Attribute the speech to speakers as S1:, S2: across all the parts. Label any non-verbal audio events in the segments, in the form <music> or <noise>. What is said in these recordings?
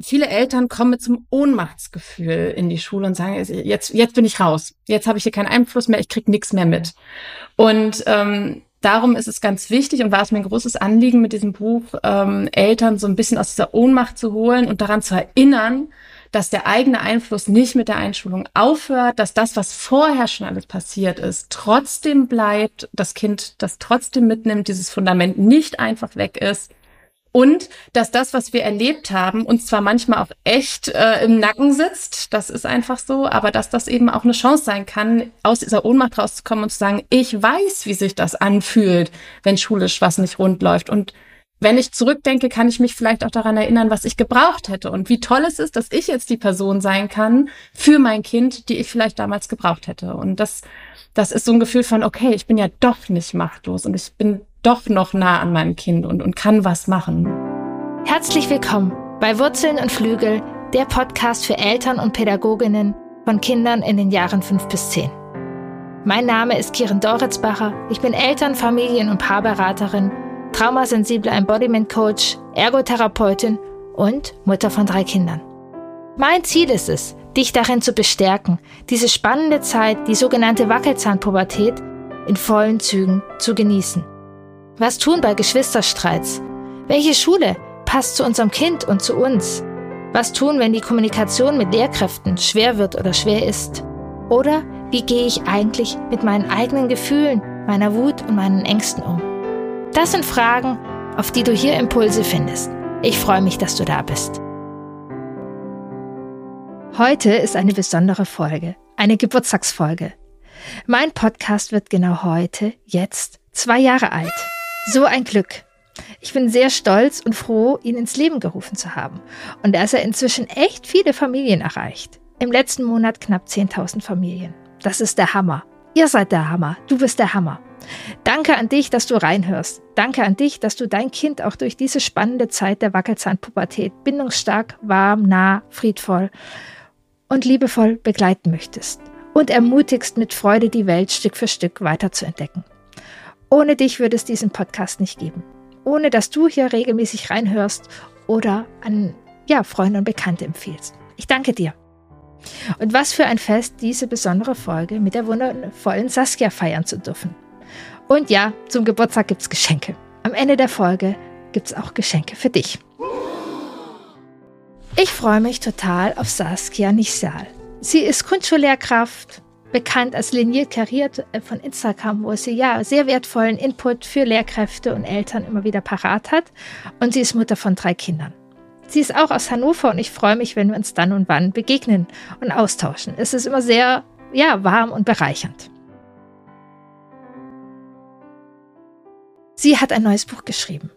S1: viele Eltern kommen mit so einem Ohnmachtsgefühl in die Schule und sagen, jetzt, jetzt bin ich raus. Jetzt habe ich hier keinen Einfluss mehr, ich krieg nichts mehr mit. Und ähm, darum ist es ganz wichtig und war es mir ein großes Anliegen, mit diesem Buch ähm, Eltern so ein bisschen aus dieser Ohnmacht zu holen und daran zu erinnern, dass der eigene Einfluss nicht mit der Einschulung aufhört, dass das, was vorher schon alles passiert ist, trotzdem bleibt, das Kind das trotzdem mitnimmt, dieses Fundament nicht einfach weg ist und dass das, was wir erlebt haben, uns zwar manchmal auch echt äh, im Nacken sitzt, das ist einfach so, aber dass das eben auch eine Chance sein kann, aus dieser Ohnmacht rauszukommen und zu sagen, ich weiß, wie sich das anfühlt, wenn schulisch was nicht rund läuft und wenn ich zurückdenke, kann ich mich vielleicht auch daran erinnern, was ich gebraucht hätte und wie toll es ist, dass ich jetzt die Person sein kann für mein Kind, die ich vielleicht damals gebraucht hätte. Und das, das ist so ein Gefühl von, okay, ich bin ja doch nicht machtlos und ich bin doch noch nah an meinem Kind und, und kann was machen.
S2: Herzlich willkommen bei Wurzeln und Flügel, der Podcast für Eltern und Pädagoginnen von Kindern in den Jahren fünf bis zehn. Mein Name ist Kiren Doritzbacher. Ich bin Eltern-, Familien- und Paarberaterin traumasensible Embodiment Coach, Ergotherapeutin und Mutter von drei Kindern. Mein Ziel ist es, dich darin zu bestärken, diese spannende Zeit, die sogenannte Wackelzahnpubertät, in vollen Zügen zu genießen. Was tun bei Geschwisterstreits? Welche Schule passt zu unserem Kind und zu uns? Was tun, wenn die Kommunikation mit Lehrkräften schwer wird oder schwer ist? Oder wie gehe ich eigentlich mit meinen eigenen Gefühlen, meiner Wut und meinen Ängsten um? Das sind Fragen, auf die du hier Impulse findest. Ich freue mich, dass du da bist. Heute ist eine besondere Folge, eine Geburtstagsfolge. Mein Podcast wird genau heute, jetzt, zwei Jahre alt. So ein Glück. Ich bin sehr stolz und froh, ihn ins Leben gerufen zu haben und dass er inzwischen echt viele Familien erreicht. Im letzten Monat knapp 10.000 Familien. Das ist der Hammer. Ihr seid der Hammer. Du bist der Hammer. Danke an dich, dass du reinhörst. Danke an dich, dass du dein Kind auch durch diese spannende Zeit der Wackelzahnpubertät bindungsstark, warm, nah, friedvoll und liebevoll begleiten möchtest und ermutigst mit Freude die Welt Stück für Stück weiter zu entdecken. Ohne dich würde es diesen Podcast nicht geben. Ohne dass du hier regelmäßig reinhörst oder an ja, Freunde und Bekannte empfiehlst. Ich danke dir. Und was für ein Fest, diese besondere Folge mit der wundervollen Saskia feiern zu dürfen. Und ja, zum Geburtstag gibt's Geschenke. Am Ende der Folge gibt's auch Geschenke für dich. Ich freue mich total auf Saskia Nichsal. Sie ist Grundschullehrkraft, bekannt als liniert kariert äh, von Instagram, wo sie ja sehr wertvollen Input für Lehrkräfte und Eltern immer wieder parat hat. Und sie ist Mutter von drei Kindern. Sie ist auch aus Hannover und ich freue mich, wenn wir uns dann und wann begegnen und austauschen. Es ist immer sehr, ja, warm und bereichernd. Sie hat ein neues Buch geschrieben.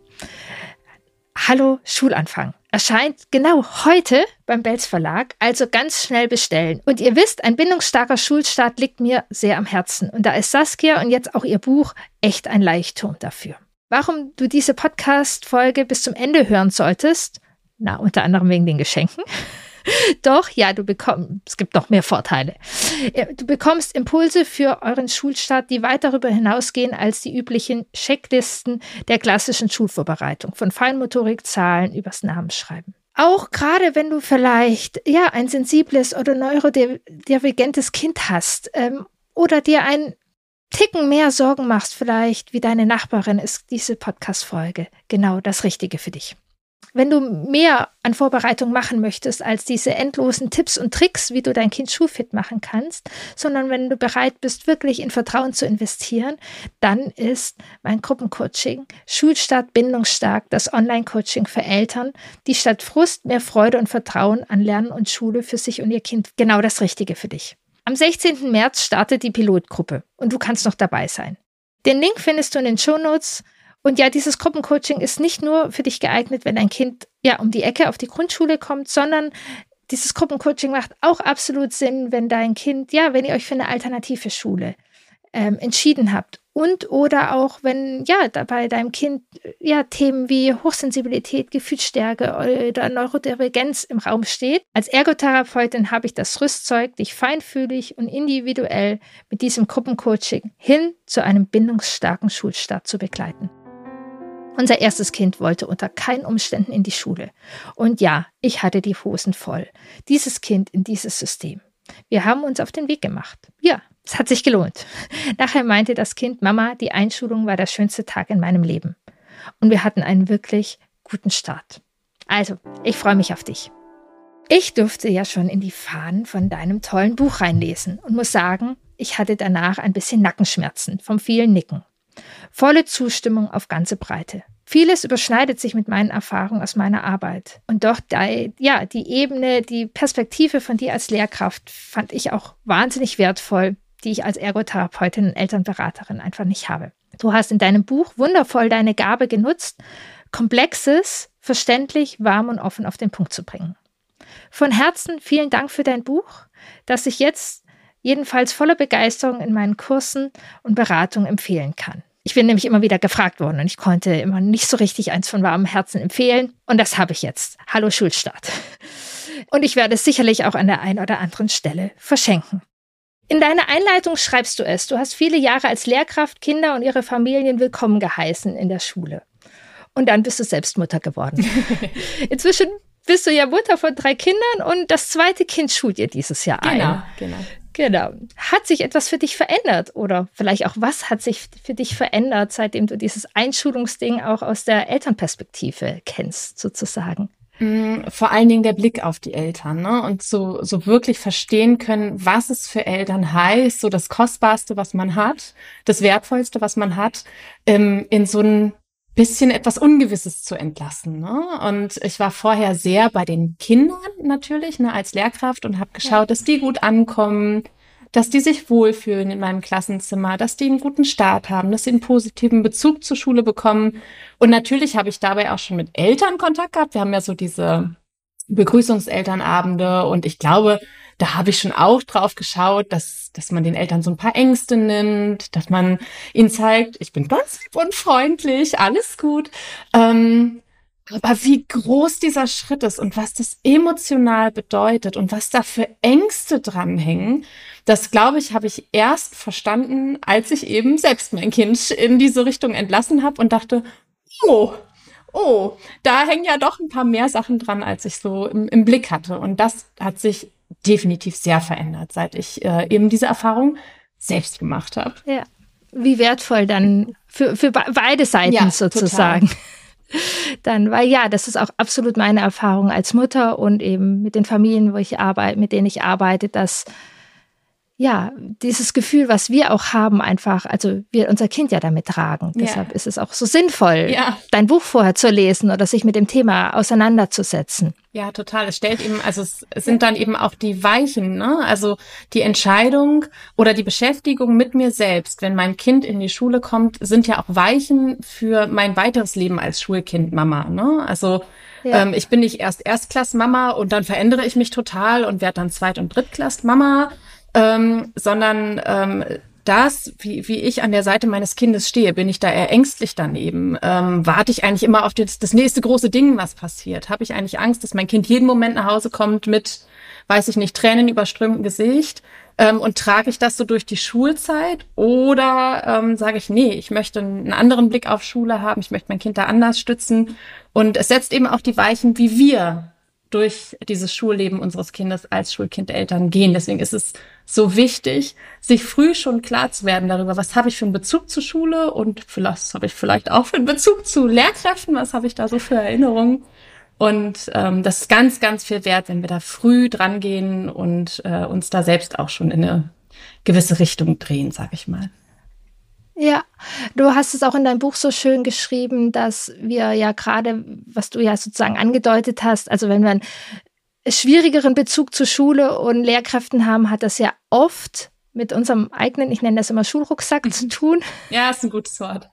S2: Hallo Schulanfang. Erscheint genau heute beim Belz Verlag, also ganz schnell bestellen. Und ihr wisst, ein bindungsstarker Schulstart liegt mir sehr am Herzen. Und da ist Saskia und jetzt auch ihr Buch echt ein Leichtturm dafür. Warum du diese Podcast-Folge bis zum Ende hören solltest? Na, unter anderem wegen den Geschenken. <laughs> <laughs> Doch, ja, du bekommst, es gibt noch mehr Vorteile. Du bekommst Impulse für euren Schulstart, die weit darüber hinausgehen als die üblichen Checklisten der klassischen Schulvorbereitung, von Feinmotorik, Zahlen übers Namensschreiben. Auch gerade wenn du vielleicht ja ein sensibles oder neurodivergentes Kind hast ähm, oder dir ein Ticken mehr Sorgen machst vielleicht wie deine Nachbarin, ist diese Podcast-Folge genau das Richtige für dich. Wenn du mehr an Vorbereitung machen möchtest als diese endlosen Tipps und Tricks, wie du dein Kind schulfit machen kannst, sondern wenn du bereit bist, wirklich in Vertrauen zu investieren, dann ist mein Gruppencoaching Schulstart bindungsstark, das Online-Coaching für Eltern, die statt Frust mehr Freude und Vertrauen an Lernen und Schule für sich und ihr Kind genau das Richtige für dich. Am 16. März startet die Pilotgruppe und du kannst noch dabei sein. Den Link findest du in den Show Notes und ja, dieses Gruppencoaching ist nicht nur für dich geeignet, wenn dein Kind ja um die Ecke auf die Grundschule kommt, sondern dieses Gruppencoaching macht auch absolut Sinn, wenn dein Kind, ja, wenn ihr euch für eine alternative Schule ähm, entschieden habt. Und oder auch, wenn ja bei deinem Kind ja Themen wie Hochsensibilität, Gefühlsstärke oder Neurodivergenz im Raum steht. Als Ergotherapeutin habe ich das Rüstzeug, dich feinfühlig und individuell mit diesem Gruppencoaching hin zu einem bindungsstarken Schulstart zu begleiten. Unser erstes Kind wollte unter keinen Umständen in die Schule. Und ja, ich hatte die Hosen voll. Dieses Kind in dieses System. Wir haben uns auf den Weg gemacht. Ja, es hat sich gelohnt. <laughs> Nachher meinte das Kind, Mama, die Einschulung war der schönste Tag in meinem Leben. Und wir hatten einen wirklich guten Start. Also, ich freue mich auf dich. Ich durfte ja schon in die Fahnen von deinem tollen Buch reinlesen und muss sagen, ich hatte danach ein bisschen Nackenschmerzen vom vielen Nicken. Volle Zustimmung auf ganze Breite. Vieles überschneidet sich mit meinen Erfahrungen aus meiner Arbeit. Und doch, die, ja, die Ebene, die Perspektive von dir als Lehrkraft fand ich auch wahnsinnig wertvoll, die ich als Ergotherapeutin und Elternberaterin einfach nicht habe. Du hast in deinem Buch wundervoll deine Gabe genutzt, Komplexes verständlich, warm und offen auf den Punkt zu bringen. Von Herzen vielen Dank für dein Buch, das ich jetzt jedenfalls voller Begeisterung in meinen Kursen und Beratungen empfehlen kann. Ich bin nämlich immer wieder gefragt worden und ich konnte immer nicht so richtig eins von warmem Herzen empfehlen. Und das habe ich jetzt. Hallo Schulstart. Und ich werde es sicherlich auch an der einen oder anderen Stelle verschenken. In deiner Einleitung schreibst du es. Du hast viele Jahre als Lehrkraft Kinder und ihre Familien willkommen geheißen in der Schule. Und dann bist du selbst Mutter geworden. <laughs> Inzwischen bist du ja Mutter von drei Kindern und das zweite Kind schult ihr dieses Jahr
S1: genau,
S2: ein.
S1: Genau, genau.
S2: Genau. Hat sich etwas für dich verändert? Oder vielleicht auch was hat sich für dich verändert, seitdem du dieses Einschulungsding auch aus der Elternperspektive kennst, sozusagen?
S1: Mm, vor allen Dingen der Blick auf die Eltern, ne? Und so, so wirklich verstehen können, was es für Eltern heißt, so das Kostbarste, was man hat, das Wertvollste, was man hat, ähm, in so ein bisschen etwas Ungewisses zu entlassen. Ne? Und ich war vorher sehr bei den Kindern natürlich, ne, als Lehrkraft und habe geschaut, ja. dass die gut ankommen, dass die sich wohlfühlen in meinem Klassenzimmer, dass die einen guten Start haben, dass sie einen positiven Bezug zur Schule bekommen. Und natürlich habe ich dabei auch schon mit Eltern Kontakt gehabt. Wir haben ja so diese Begrüßungselternabende und ich glaube, da habe ich schon auch drauf geschaut, dass, dass man den Eltern so ein paar Ängste nimmt, dass man ihnen zeigt, ich bin ganz lieb und freundlich, alles gut. Ähm, aber wie groß dieser Schritt ist und was das emotional bedeutet und was da für Ängste dranhängen, das glaube ich, habe ich erst verstanden, als ich eben selbst mein Kind in diese Richtung entlassen habe und dachte, oh, oh, da hängen ja doch ein paar mehr Sachen dran, als ich so im, im Blick hatte. Und das hat sich definitiv sehr verändert, seit ich äh, eben diese Erfahrung selbst gemacht habe.
S2: Ja. Wie wertvoll dann für, für beide Seiten ja, sozusagen. Total. <laughs> Dann, weil ja, das ist auch absolut meine Erfahrung als Mutter und eben mit den Familien, wo ich arbeite, mit denen ich arbeite, dass ja, dieses Gefühl, was wir auch haben, einfach, also wir unser Kind ja damit tragen. Ja. Deshalb ist es auch so sinnvoll, ja. dein Buch vorher zu lesen oder sich mit dem Thema auseinanderzusetzen.
S1: Ja, total. Es stellt eben, also es sind dann eben auch die Weichen, ne? Also die Entscheidung oder die Beschäftigung mit mir selbst, wenn mein Kind in die Schule kommt, sind ja auch Weichen für mein weiteres Leben als Schulkind Mama, ne? Also ja. ähm, ich bin nicht erst Erstklass-Mama und dann verändere ich mich total und werde dann Zweit- und Drittklass-Mama, ähm, sondern ähm, das, wie, wie ich an der Seite meines Kindes stehe, bin ich da eher ängstlich daneben? Ähm, warte ich eigentlich immer auf das, das nächste große Ding, was passiert? Habe ich eigentlich Angst, dass mein Kind jeden Moment nach Hause kommt mit, weiß ich nicht, Tränen überströmtem Gesicht? Ähm, und trage ich das so durch die Schulzeit? Oder ähm, sage ich, nee, ich möchte einen anderen Blick auf Schule haben, ich möchte mein Kind da anders stützen. Und es setzt eben auch die Weichen, wie wir durch dieses Schulleben unseres Kindes als Schulkindeltern gehen. Deswegen ist es so wichtig, sich früh schon klar zu werden darüber, was habe ich für einen Bezug zur Schule und was habe ich vielleicht auch für einen Bezug zu Lehrkräften, was habe ich da so für Erinnerungen. Und ähm, das ist ganz, ganz viel wert, wenn wir da früh dran gehen und äh, uns da selbst auch schon in eine gewisse Richtung drehen, sag ich mal.
S2: Ja, du hast es auch in deinem Buch so schön geschrieben, dass wir ja gerade, was du ja sozusagen angedeutet hast, also wenn wir einen schwierigeren Bezug zur Schule und Lehrkräften haben, hat das ja oft mit unserem eigenen, ich nenne das immer Schulrucksack zu <laughs> tun.
S1: Ja, ist ein gutes Wort.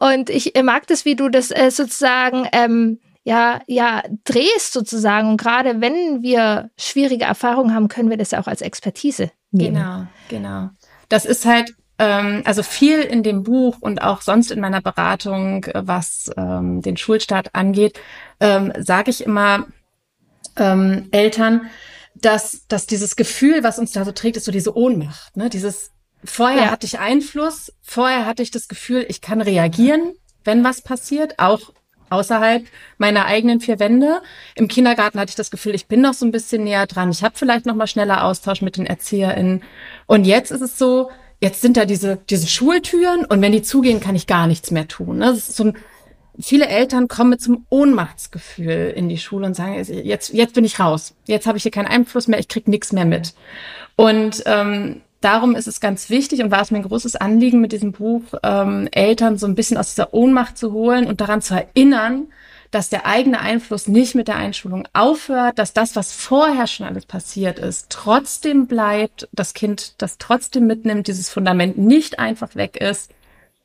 S2: Und ich mag das, wie du das äh, sozusagen ähm, ja, ja, drehst sozusagen. Und gerade wenn wir schwierige Erfahrungen haben, können wir das ja auch als Expertise nehmen.
S1: Genau, genau. Das ist halt also viel in dem Buch und auch sonst in meiner Beratung, äh, was ähm, den Schulstart angeht, ähm, sage ich immer ähm, Eltern, dass, dass dieses Gefühl, was uns da so trägt, ist so diese Ohnmacht. Ne? Dieses Vorher ja. hatte ich Einfluss, vorher hatte ich das Gefühl, ich kann reagieren wenn was passiert, auch außerhalb meiner eigenen vier Wände. Im Kindergarten hatte ich das Gefühl, ich bin noch so ein bisschen näher dran. Ich habe vielleicht noch mal schneller Austausch mit den ErzieherInnen. Und jetzt ist es so, jetzt sind da diese, diese Schultüren und wenn die zugehen, kann ich gar nichts mehr tun. Ne? Das ist so ein, viele Eltern kommen mit so einem Ohnmachtsgefühl in die Schule und sagen, jetzt, jetzt bin ich raus. Jetzt habe ich hier keinen Einfluss mehr, ich krieg nichts mehr mit. Und ähm, darum ist es ganz wichtig und war es mir ein großes Anliegen mit diesem Buch, ähm, Eltern so ein bisschen aus dieser Ohnmacht zu holen und daran zu erinnern, dass der eigene Einfluss nicht mit der Einschulung aufhört, dass das, was vorher schon alles passiert ist, trotzdem bleibt, das Kind das trotzdem mitnimmt, dieses Fundament nicht einfach weg ist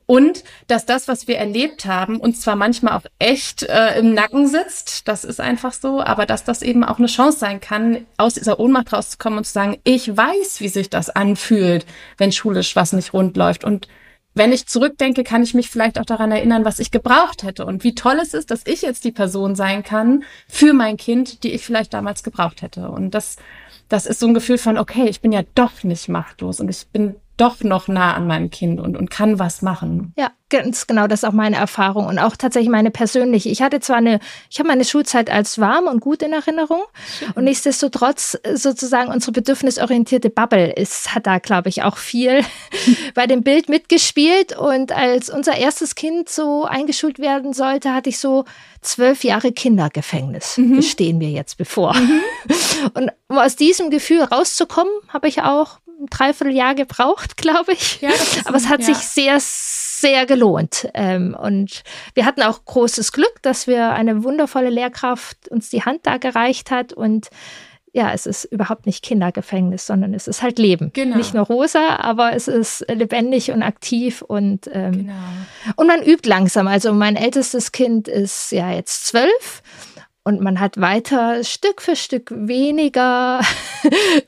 S1: und dass das, was wir erlebt haben, uns zwar manchmal auch echt äh, im Nacken sitzt, das ist einfach so, aber dass das eben auch eine Chance sein kann, aus dieser Ohnmacht rauszukommen und zu sagen, ich weiß, wie sich das anfühlt, wenn schulisch was nicht rund läuft. Und wenn ich zurückdenke, kann ich mich vielleicht auch daran erinnern, was ich gebraucht hätte und wie toll es ist, dass ich jetzt die Person sein kann für mein Kind, die ich vielleicht damals gebraucht hätte. Und das, das ist so ein Gefühl von, okay, ich bin ja doch nicht machtlos und ich bin doch noch nah an meinem Kind und, und kann was machen.
S2: Ja, ganz genau, das ist auch meine Erfahrung und auch tatsächlich meine persönliche. Ich hatte zwar eine, ich habe meine Schulzeit als warm und gut in Erinnerung und nichtsdestotrotz sozusagen unsere bedürfnisorientierte Bubble ist, hat da, glaube ich, auch viel <laughs> bei dem Bild mitgespielt und als unser erstes Kind so eingeschult werden sollte, hatte ich so zwölf Jahre Kindergefängnis mhm. stehen wir jetzt bevor. Mhm. <laughs> Und um aus diesem Gefühl rauszukommen, habe ich auch ein Dreivierteljahr gebraucht, <laughs> glaube ich. Ja, Aber es hat ja. sich sehr, sehr gelohnt. Ähm, und wir hatten auch großes Glück, dass wir eine wundervolle Lehrkraft uns die Hand da gereicht hat und ja, es ist überhaupt nicht Kindergefängnis, sondern es ist halt Leben. Genau. Nicht nur rosa, aber es ist lebendig und aktiv und, ähm, genau. und man übt langsam. Also mein ältestes Kind ist ja jetzt zwölf und man hat weiter Stück für Stück weniger,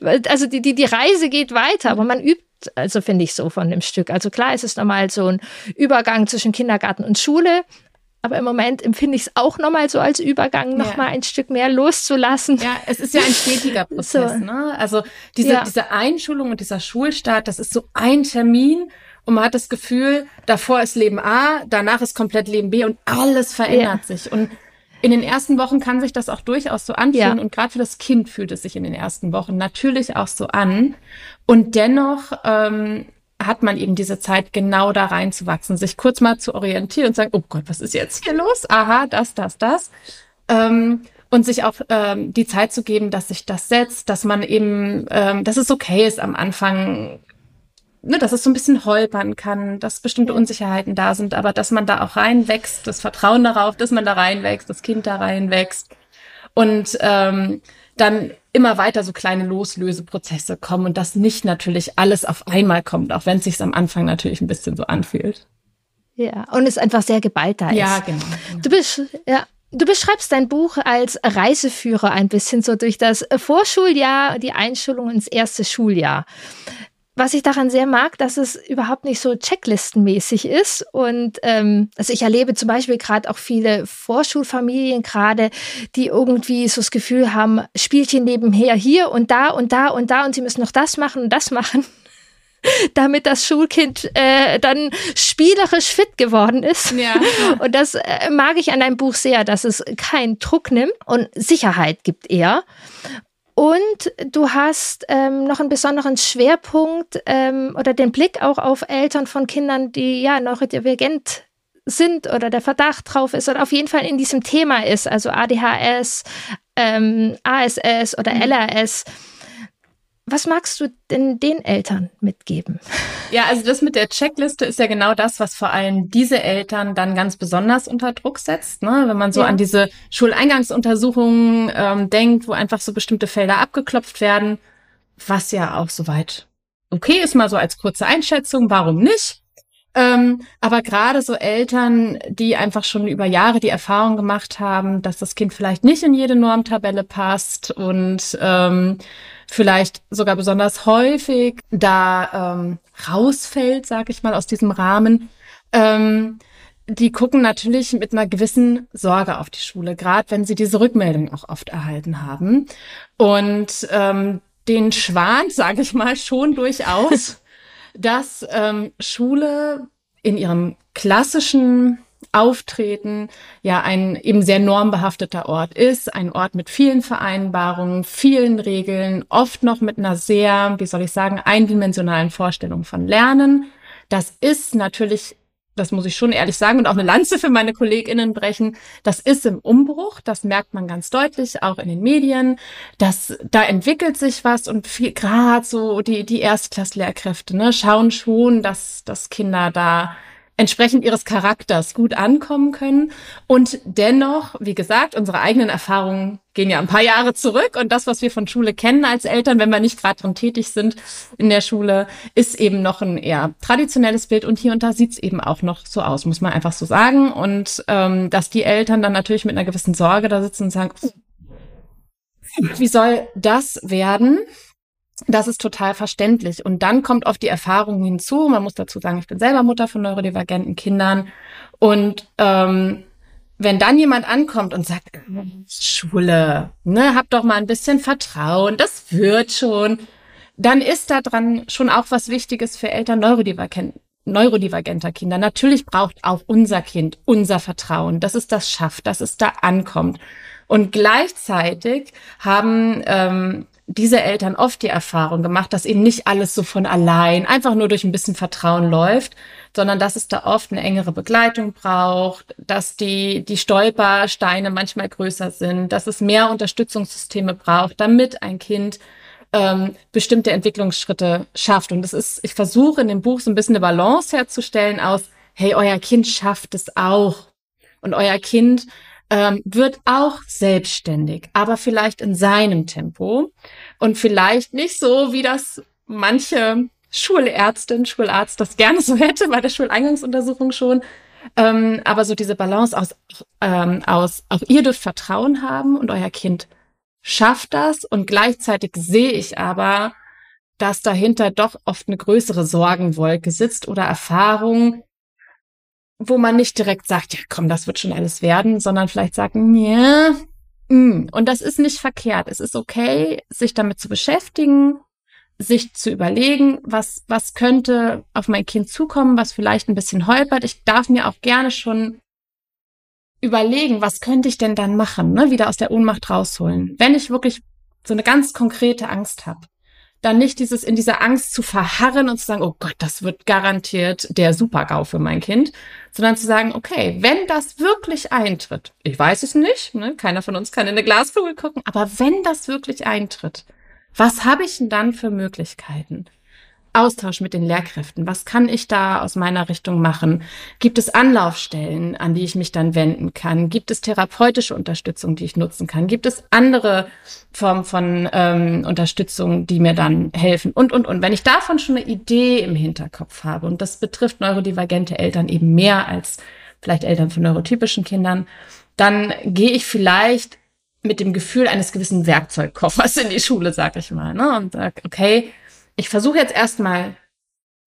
S2: <laughs> also die, die, die Reise geht weiter, aber man übt, also finde ich so von dem Stück. Also klar ist es nochmal so ein Übergang zwischen Kindergarten und Schule, aber im Moment empfinde ich es auch nochmal so als Übergang, nochmal ja. ein Stück mehr loszulassen.
S1: Ja, es ist ja ein stetiger <laughs> Prozess. So. Ne? Also diese, ja. diese Einschulung und dieser Schulstart, das ist so ein Termin und man hat das Gefühl, davor ist Leben A, danach ist komplett Leben B und alles verändert ja. sich. Und in den ersten Wochen kann sich das auch durchaus so anfühlen ja. und gerade für das Kind fühlt es sich in den ersten Wochen natürlich auch so an. Und dennoch ähm, hat man eben diese Zeit, genau da reinzuwachsen, sich kurz mal zu orientieren und sagen, oh Gott, was ist jetzt hier los? Aha, das, das, das. Ähm, und sich auch ähm, die Zeit zu geben, dass sich das setzt, dass man eben, ähm, dass es okay ist, am Anfang ne, dass es so ein bisschen holpern kann, dass bestimmte Unsicherheiten da sind, aber dass man da auch reinwächst, das Vertrauen darauf, dass man da reinwächst, das Kind da reinwächst und ähm, dann immer weiter so kleine Loslöseprozesse kommen und das nicht natürlich alles auf einmal kommt, auch wenn es sich am Anfang natürlich ein bisschen so anfühlt.
S2: Ja, und es einfach sehr geballt da ist.
S1: Ja, genau.
S2: Du bist, ja, Du beschreibst dein Buch als Reiseführer ein bisschen so durch das Vorschuljahr, die Einschulung ins erste Schuljahr was ich daran sehr mag, dass es überhaupt nicht so checklistenmäßig ist. Und ähm, also ich erlebe zum Beispiel gerade auch viele Vorschulfamilien gerade, die irgendwie so das Gefühl haben, Spielchen nebenher hier und da und da und da und sie müssen noch das machen und das machen. <laughs> damit das Schulkind äh, dann spielerisch fit geworden ist. Ja. <laughs> Und das äh, mag ich an deinem Buch sehr, dass es keinen Druck nimmt und Sicherheit gibt eher. Und du hast ähm, noch einen besonderen Schwerpunkt ähm, oder den Blick auch auf Eltern von Kindern, die ja neurodivergent sind oder der Verdacht drauf ist oder auf jeden Fall in diesem Thema ist, also ADHS, ähm, ASS oder mhm. Was magst du denn den Eltern mitgeben?
S1: Ja, also das mit der Checkliste ist ja genau das, was vor allem diese Eltern dann ganz besonders unter Druck setzt. Ne? Wenn man so ja. an diese Schuleingangsuntersuchungen ähm, denkt, wo einfach so bestimmte Felder abgeklopft werden, was ja auch soweit okay ist, mal so als kurze Einschätzung, warum nicht? Ähm, aber gerade so Eltern, die einfach schon über Jahre die Erfahrung gemacht haben, dass das Kind vielleicht nicht in jede Normtabelle passt und ähm, vielleicht sogar besonders häufig da ähm, rausfällt, sag ich mal, aus diesem Rahmen. Ähm, die gucken natürlich mit einer gewissen Sorge auf die Schule, gerade wenn sie diese Rückmeldung auch oft erhalten haben. Und ähm, den Schwan, <laughs> sage ich mal, schon durchaus, <laughs> dass ähm, Schule in ihrem klassischen Auftreten ja ein eben sehr normbehafteter Ort ist, ein Ort mit vielen Vereinbarungen, vielen Regeln, oft noch mit einer sehr, wie soll ich sagen, eindimensionalen Vorstellung von Lernen. Das ist natürlich das muss ich schon ehrlich sagen und auch eine Lanze für meine KollegInnen brechen. Das ist im Umbruch, das merkt man ganz deutlich, auch in den Medien. dass da entwickelt sich was und gerade so die, die Erstklasslehrkräfte, ne, schauen schon, dass, dass Kinder da entsprechend ihres Charakters gut ankommen können. Und dennoch, wie gesagt, unsere eigenen Erfahrungen gehen ja ein paar Jahre zurück. Und das, was wir von Schule kennen als Eltern, wenn wir nicht gerade drin tätig sind in der Schule, ist eben noch ein eher traditionelles Bild. Und hier und da sieht es eben auch noch so aus, muss man einfach so sagen. Und ähm, dass die Eltern dann natürlich mit einer gewissen Sorge da sitzen und sagen, wie soll das werden? Das ist total verständlich. Und dann kommt oft die Erfahrung hinzu. Man muss dazu sagen, ich bin selber Mutter von neurodivergenten Kindern. Und ähm, wenn dann jemand ankommt und sagt, Schule, ne, hab doch mal ein bisschen Vertrauen, das wird schon, dann ist da dran schon auch was Wichtiges für Eltern neurodivergent, neurodivergenter Kinder. Natürlich braucht auch unser Kind unser Vertrauen, dass es das schafft, dass es da ankommt. Und gleichzeitig haben ähm, diese Eltern oft die Erfahrung gemacht, dass eben nicht alles so von allein, einfach nur durch ein bisschen Vertrauen läuft, sondern dass es da oft eine engere Begleitung braucht, dass die, die Stolpersteine manchmal größer sind, dass es mehr Unterstützungssysteme braucht, damit ein Kind ähm, bestimmte Entwicklungsschritte schafft. Und das ist, ich versuche in dem Buch so ein bisschen eine Balance herzustellen aus, hey, euer Kind schafft es auch. Und euer Kind ähm, wird auch selbstständig, aber vielleicht in seinem Tempo und vielleicht nicht so, wie das manche Schulärztin, Schularzt das gerne so <laughs> hätte bei der Schuleingangsuntersuchung schon. Ähm, aber so diese Balance aus, ähm, aus, auch ihr dürft Vertrauen haben und euer Kind schafft das und gleichzeitig sehe ich aber, dass dahinter doch oft eine größere Sorgenwolke sitzt oder Erfahrung, wo man nicht direkt sagt, ja komm, das wird schon alles werden, sondern vielleicht sagen, ja, mm. und das ist nicht verkehrt. Es ist okay, sich damit zu beschäftigen, sich zu überlegen, was, was könnte auf mein Kind zukommen, was vielleicht ein bisschen holpert. Ich darf mir auch gerne schon überlegen, was könnte ich denn dann machen, ne? wieder aus der Ohnmacht rausholen. Wenn ich wirklich so eine ganz konkrete Angst habe, dann nicht dieses in dieser Angst zu verharren und zu sagen, oh Gott, das wird garantiert der Supergau für mein Kind, sondern zu sagen, okay, wenn das wirklich eintritt, ich weiß es nicht, ne, keiner von uns kann in eine Glaskugel gucken, aber wenn das wirklich eintritt, was habe ich denn dann für Möglichkeiten? Austausch mit den Lehrkräften. Was kann ich da aus meiner Richtung machen? Gibt es Anlaufstellen, an die ich mich dann wenden kann? Gibt es therapeutische Unterstützung, die ich nutzen kann? Gibt es andere Formen von ähm, Unterstützung, die mir dann helfen? Und, und, und. Wenn ich davon schon eine Idee im Hinterkopf habe, und das betrifft neurodivergente Eltern eben mehr als vielleicht Eltern von neurotypischen Kindern, dann gehe ich vielleicht mit dem Gefühl eines gewissen Werkzeugkoffers in die Schule, sag ich mal, ne? und sag, okay, ich versuche jetzt erstmal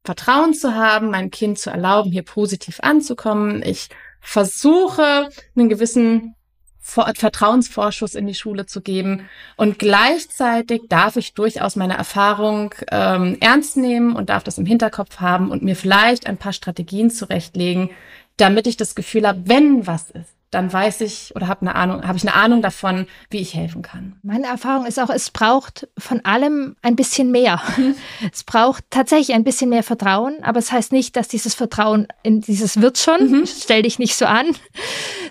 S1: Vertrauen zu haben, mein Kind zu erlauben, hier positiv anzukommen. Ich versuche, einen gewissen Vertrauensvorschuss in die Schule zu geben. Und gleichzeitig darf ich durchaus meine Erfahrung ähm, ernst nehmen und darf das im Hinterkopf haben und mir vielleicht ein paar Strategien zurechtlegen, damit ich das Gefühl habe, wenn was ist, dann weiß ich oder habe eine Ahnung, habe ich eine Ahnung davon, wie ich helfen kann.
S2: Meine Erfahrung ist auch, es braucht von allem ein bisschen mehr. Mhm. <laughs> Es braucht tatsächlich ein bisschen mehr Vertrauen, aber es das heißt nicht, dass dieses Vertrauen in dieses wird schon, mhm. stell dich nicht so an.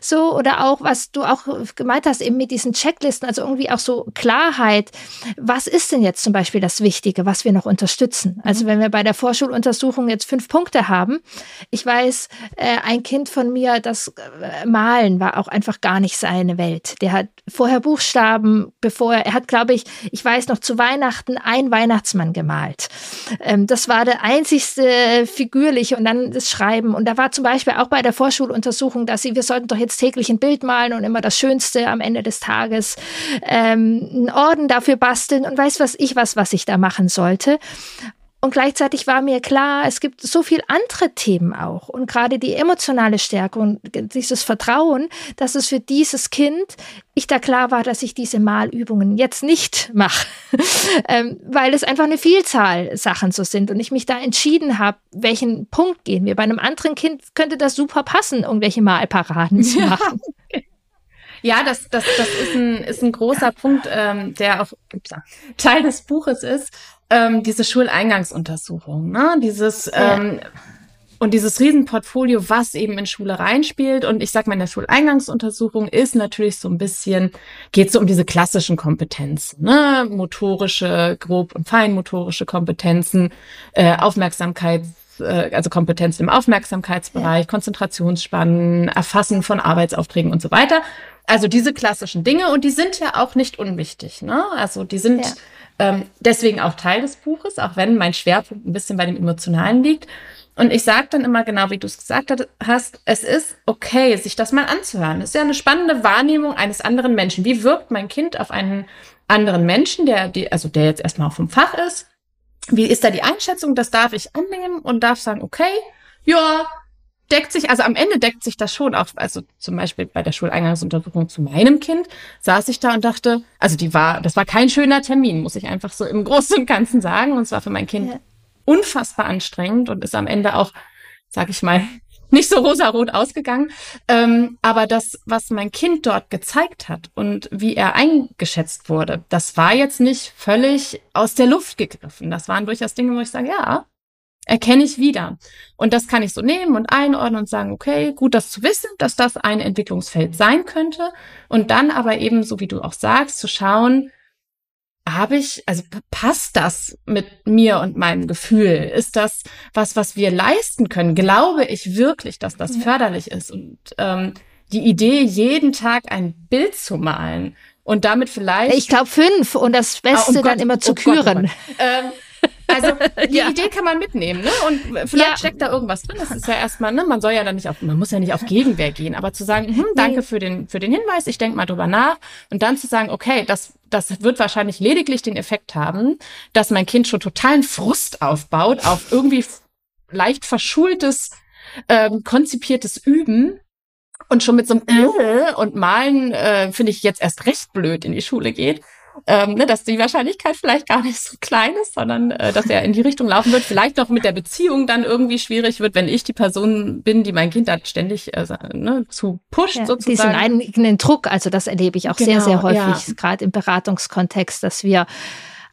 S2: So oder auch was du auch gemeint hast eben mit diesen Checklisten, also irgendwie auch so Klarheit. Was ist denn jetzt zum Beispiel das Wichtige, was wir noch unterstützen? Also mhm. wenn wir bei der Vorschuluntersuchung jetzt fünf Punkte haben, ich weiß, äh, ein Kind von mir, das äh, malen Zahlen war auch einfach gar nicht seine Welt. Der hat vorher Buchstaben, bevor er, er hat, glaube ich, ich weiß noch, zu Weihnachten ein Weihnachtsmann gemalt. Ähm, das war der einzigste figürliche und dann das Schreiben. Und da war zum Beispiel auch bei der Vorschuluntersuchung, dass sie, wir sollten doch jetzt täglich ein Bild malen und immer das Schönste am Ende des Tages, ähm, einen Orden dafür basteln und weiß was ich was, was ich da machen sollte. Und gleichzeitig war mir klar, es gibt so viel andere Themen auch. Und gerade die emotionale Stärke und dieses Vertrauen, dass es für dieses Kind, ich da klar war, dass ich diese Malübungen jetzt nicht mache, <laughs> ähm, weil es einfach eine Vielzahl Sachen so sind. Und ich mich da entschieden habe, welchen Punkt gehen wir. Bei einem anderen Kind könnte das super passen, irgendwelche Malparaden zu machen.
S1: Ja. <laughs> Ja, das, das, das ist, ein, ist ein großer Punkt, ähm, der auch Teil des Buches ist ähm, diese Schuleingangsuntersuchung, ne? Dieses ähm, und dieses Riesenportfolio, was eben in Schule reinspielt. Und ich sag mal, in der Schuleingangsuntersuchung ist natürlich so ein bisschen, geht so um diese klassischen Kompetenzen, ne? Motorische, grob und feinmotorische Kompetenzen, äh, Aufmerksamkeit, äh, also Kompetenzen im Aufmerksamkeitsbereich, ja. Konzentrationsspannen, Erfassen von Arbeitsaufträgen und so weiter. Also diese klassischen Dinge und die sind ja auch nicht unwichtig. Ne? Also die sind ja. Ähm, deswegen auch Teil des Buches, auch wenn mein Schwerpunkt ein bisschen bei dem Emotionalen liegt. Und ich sage dann immer genau, wie du es gesagt hast, es ist okay, sich das mal anzuhören. Es ist ja eine spannende Wahrnehmung eines anderen Menschen. Wie wirkt mein Kind auf einen anderen Menschen, der, die, also der jetzt erstmal auch vom Fach ist? Wie ist da die Einschätzung? Das darf ich annehmen und darf sagen, okay, ja, deckt sich, also am Ende deckt sich das schon auch, also zum Beispiel bei der Schuleingangsuntersuchung zu meinem Kind saß ich da und dachte, also die war, das war kein schöner Termin, muss ich einfach so im Großen und Ganzen sagen. Und es war für mein Kind ja. unfassbar anstrengend und ist am Ende auch, sag ich mal, <laughs> nicht so rosarot ausgegangen. Ähm, aber das, was mein Kind dort gezeigt hat und wie er eingeschätzt wurde, das war jetzt nicht völlig aus der Luft gegriffen. Das waren durchaus Dinge, wo ich sage, ja, erkenne ich wieder. Und das kann ich so nehmen und einordnen und sagen, okay, gut, das zu wissen, dass das ein Entwicklungsfeld sein könnte. Und dann aber eben, so wie du auch sagst, zu schauen, habe ich, also passt das mit mir und meinem Gefühl? Ist das was, was wir leisten können? Glaube ich wirklich, dass das förderlich ist? Und ähm, die Idee, jeden Tag ein Bild zu malen und damit vielleicht.
S2: Ich glaube fünf und das Beste ah, um dann Gott, immer zu oh küren. Gott, oh
S1: ähm, also <laughs> die ja. Idee kann man mitnehmen, ne? Und vielleicht ja. steckt da irgendwas drin. Das ist ja erstmal, ne? Man soll ja dann nicht auf, man muss ja nicht auf Gegenwehr gehen, aber zu sagen, hm, danke nee. für den für den Hinweis, ich denke mal drüber nach und dann zu sagen, okay, das das wird wahrscheinlich lediglich den Effekt haben, dass mein Kind schon totalen Frust aufbaut auf irgendwie leicht verschultes ähm, konzipiertes Üben und schon mit so einem äh und Malen äh, finde ich jetzt erst recht blöd in die Schule geht ähm, ne, dass die Wahrscheinlichkeit vielleicht gar nicht so klein ist, sondern äh, dass er in die Richtung laufen wird. Vielleicht noch mit der Beziehung dann irgendwie schwierig wird, wenn ich die Person bin, die mein Kind da ständig äh, ne, zu pusht ja, sozusagen.
S2: Diesen eigenen Druck, also das erlebe ich auch genau, sehr, sehr häufig, ja. gerade im Beratungskontext, dass wir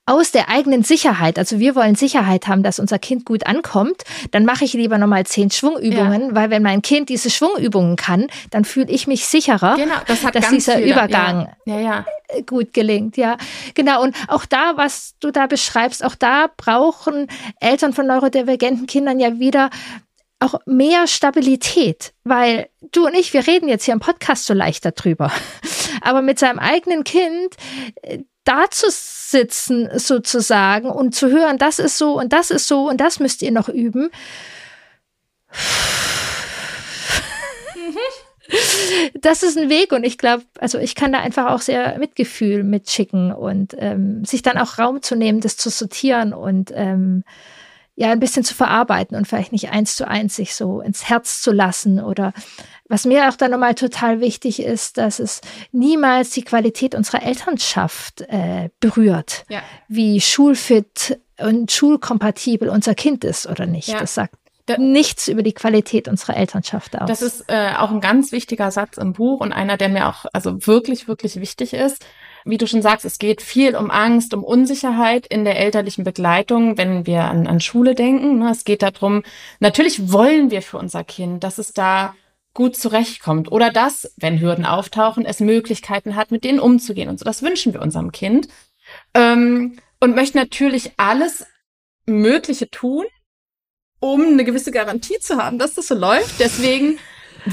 S2: aus der eigenen Sicherheit, also wir wollen Sicherheit haben, dass unser Kind gut ankommt, dann mache ich lieber nochmal zehn Schwungübungen, ja. weil wenn mein Kind diese Schwungübungen kann, dann fühle ich mich sicherer, genau, das dass dieser viele, Übergang ja. Ja, gut gelingt. Ja, genau. Und auch da, was du da beschreibst, auch da brauchen Eltern von neurodivergenten Kindern ja wieder auch mehr Stabilität, weil du und ich, wir reden jetzt hier im Podcast so leicht darüber. <laughs> Aber mit seinem eigenen Kind, da zu sitzen sozusagen und zu hören, das ist so und das ist so und das müsst ihr noch üben. Das ist ein Weg und ich glaube, also ich kann da einfach auch sehr Mitgefühl mitschicken und ähm, sich dann auch Raum zu nehmen, das zu sortieren und ähm, ja ein bisschen zu verarbeiten und vielleicht nicht eins zu eins sich so ins Herz zu lassen oder was mir auch dann nochmal total wichtig ist, dass es niemals die Qualität unserer Elternschaft äh, berührt, ja. wie schulfit und schulkompatibel unser Kind ist oder nicht. Ja. Das sagt da, nichts über die Qualität unserer Elternschaft aus.
S1: Das ist äh, auch ein ganz wichtiger Satz im Buch und einer, der mir auch also wirklich, wirklich wichtig ist. Wie du schon sagst, es geht viel um Angst, um Unsicherheit in der elterlichen Begleitung, wenn wir an, an Schule denken. Ne? Es geht darum, natürlich wollen wir für unser Kind, dass es da gut zurechtkommt oder dass, wenn Hürden auftauchen, es Möglichkeiten hat, mit denen umzugehen und so. Das wünschen wir unserem Kind ähm, und möchten natürlich alles Mögliche tun, um eine gewisse Garantie zu haben, dass das so läuft. Deswegen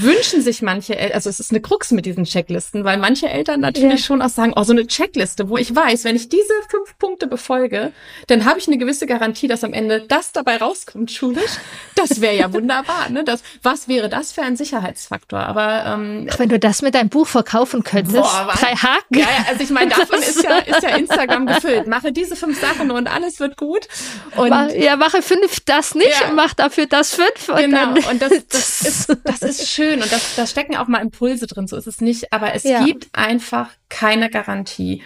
S1: wünschen sich manche, El also es ist eine Krux mit diesen Checklisten, weil manche Eltern natürlich ja. schon auch sagen, oh, so eine Checkliste, wo ich weiß, wenn ich diese fünf Punkte befolge, dann habe ich eine gewisse Garantie, dass am Ende das dabei rauskommt, schulisch. Das wäre ja <laughs> wunderbar, ne? Das, was wäre das für ein Sicherheitsfaktor? Aber ähm,
S2: Ach, wenn du das mit deinem Buch verkaufen könntest, boah, drei Haken.
S1: Ja, ja, also ich meine, davon ist ja, <laughs> ist ja Instagram gefüllt. Mache diese fünf Sachen und alles wird gut. Und
S2: ja, mache fünf das nicht ja. und mach dafür das fünf.
S1: Und genau. und das, <laughs> das ist, das ist schön und das, da stecken auch mal Impulse drin. So ist es nicht. Aber es ja. gibt einfach keine Garantie.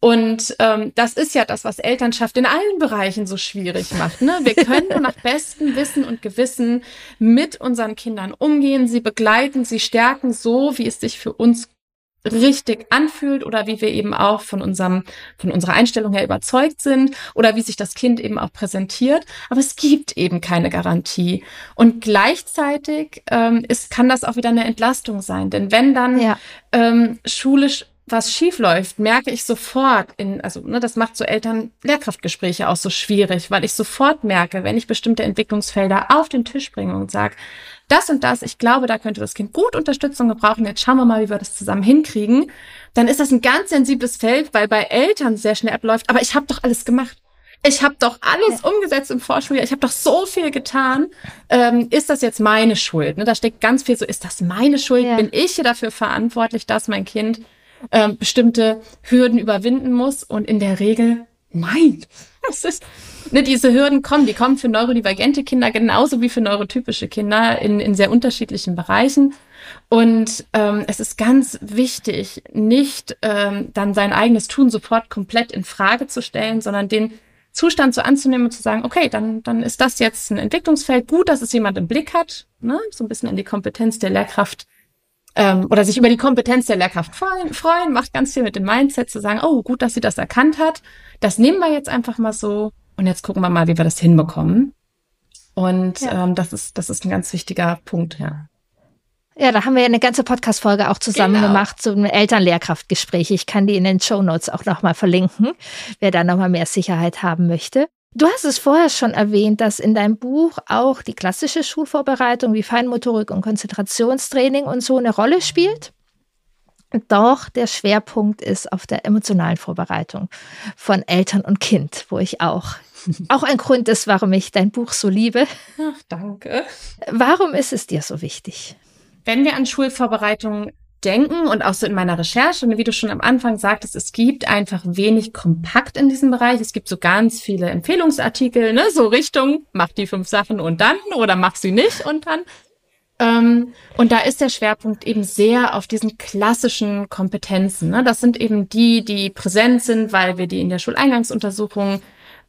S1: Und ähm, das ist ja das, was Elternschaft in allen Bereichen so schwierig macht. Ne? Wir können nur nach <laughs> bestem Wissen und Gewissen mit unseren Kindern umgehen, sie begleiten, sie stärken so, wie es sich für uns richtig anfühlt oder wie wir eben auch von unserem, von unserer Einstellung her überzeugt sind oder wie sich das Kind eben auch präsentiert. Aber es gibt eben keine Garantie. Und gleichzeitig ähm, ist, kann das auch wieder eine Entlastung sein. Denn wenn dann ja. ähm, schulisch was schief läuft, merke ich sofort in, also ne, das macht so Eltern-Lehrkraftgespräche auch so schwierig, weil ich sofort merke, wenn ich bestimmte Entwicklungsfelder auf den Tisch bringe und sage, das und das, ich glaube, da könnte das Kind gut Unterstützung gebrauchen, jetzt schauen wir mal, wie wir das zusammen hinkriegen, dann ist das ein ganz sensibles Feld, weil bei Eltern sehr schnell abläuft, aber ich habe doch alles gemacht. Ich habe doch alles umgesetzt im Vorschuljahr. Ich habe doch so viel getan. Ähm, ist das jetzt meine Schuld? Ne, da steckt ganz viel so, ist das meine Schuld? Ja. Bin ich hier dafür verantwortlich, dass mein Kind ähm, bestimmte Hürden überwinden muss? Und in der Regel, nein. Das ist, ne, diese Hürden kommen, die kommen für neurodivergente Kinder genauso wie für neurotypische Kinder in, in sehr unterschiedlichen Bereichen. Und ähm, es ist ganz wichtig, nicht ähm, dann sein eigenes Tun sofort komplett in Frage zu stellen, sondern den Zustand so anzunehmen und zu sagen, okay, dann, dann ist das jetzt ein Entwicklungsfeld. Gut, dass es jemand im Blick hat, ne? so ein bisschen in die Kompetenz der Lehrkraft ähm, oder sich über die Kompetenz der Lehrkraft freuen, freuen, macht ganz viel mit dem Mindset zu sagen, oh, gut, dass sie das erkannt hat. Das nehmen wir jetzt einfach mal so und jetzt gucken wir mal, wie wir das hinbekommen. Und ja. ähm, das ist, das ist ein ganz wichtiger Punkt, ja.
S2: Ja, da haben wir ja eine ganze Podcast-Folge auch zusammen genau. gemacht zum Elternlehrkraftgespräch. Ich kann die in den Show Notes auch nochmal verlinken, wer da nochmal mehr Sicherheit haben möchte. Du hast es vorher schon erwähnt, dass in deinem Buch auch die klassische Schulvorbereitung wie Feinmotorik und Konzentrationstraining und so eine Rolle spielt. Doch der Schwerpunkt ist auf der emotionalen Vorbereitung von Eltern und Kind, wo ich auch <laughs> auch ein Grund ist, warum ich dein Buch so liebe.
S1: Ach, danke.
S2: Warum ist es dir so wichtig?
S1: Wenn wir an Schulvorbereitung denken und auch so in meiner Recherche, wie du schon am Anfang sagtest, es gibt einfach wenig kompakt in diesem Bereich. Es gibt so ganz viele Empfehlungsartikel, ne, so Richtung, mach die fünf Sachen und dann oder mach sie nicht und dann. Ähm, und da ist der Schwerpunkt eben sehr auf diesen klassischen Kompetenzen. Ne? Das sind eben die, die präsent sind, weil wir die in der Schuleingangsuntersuchung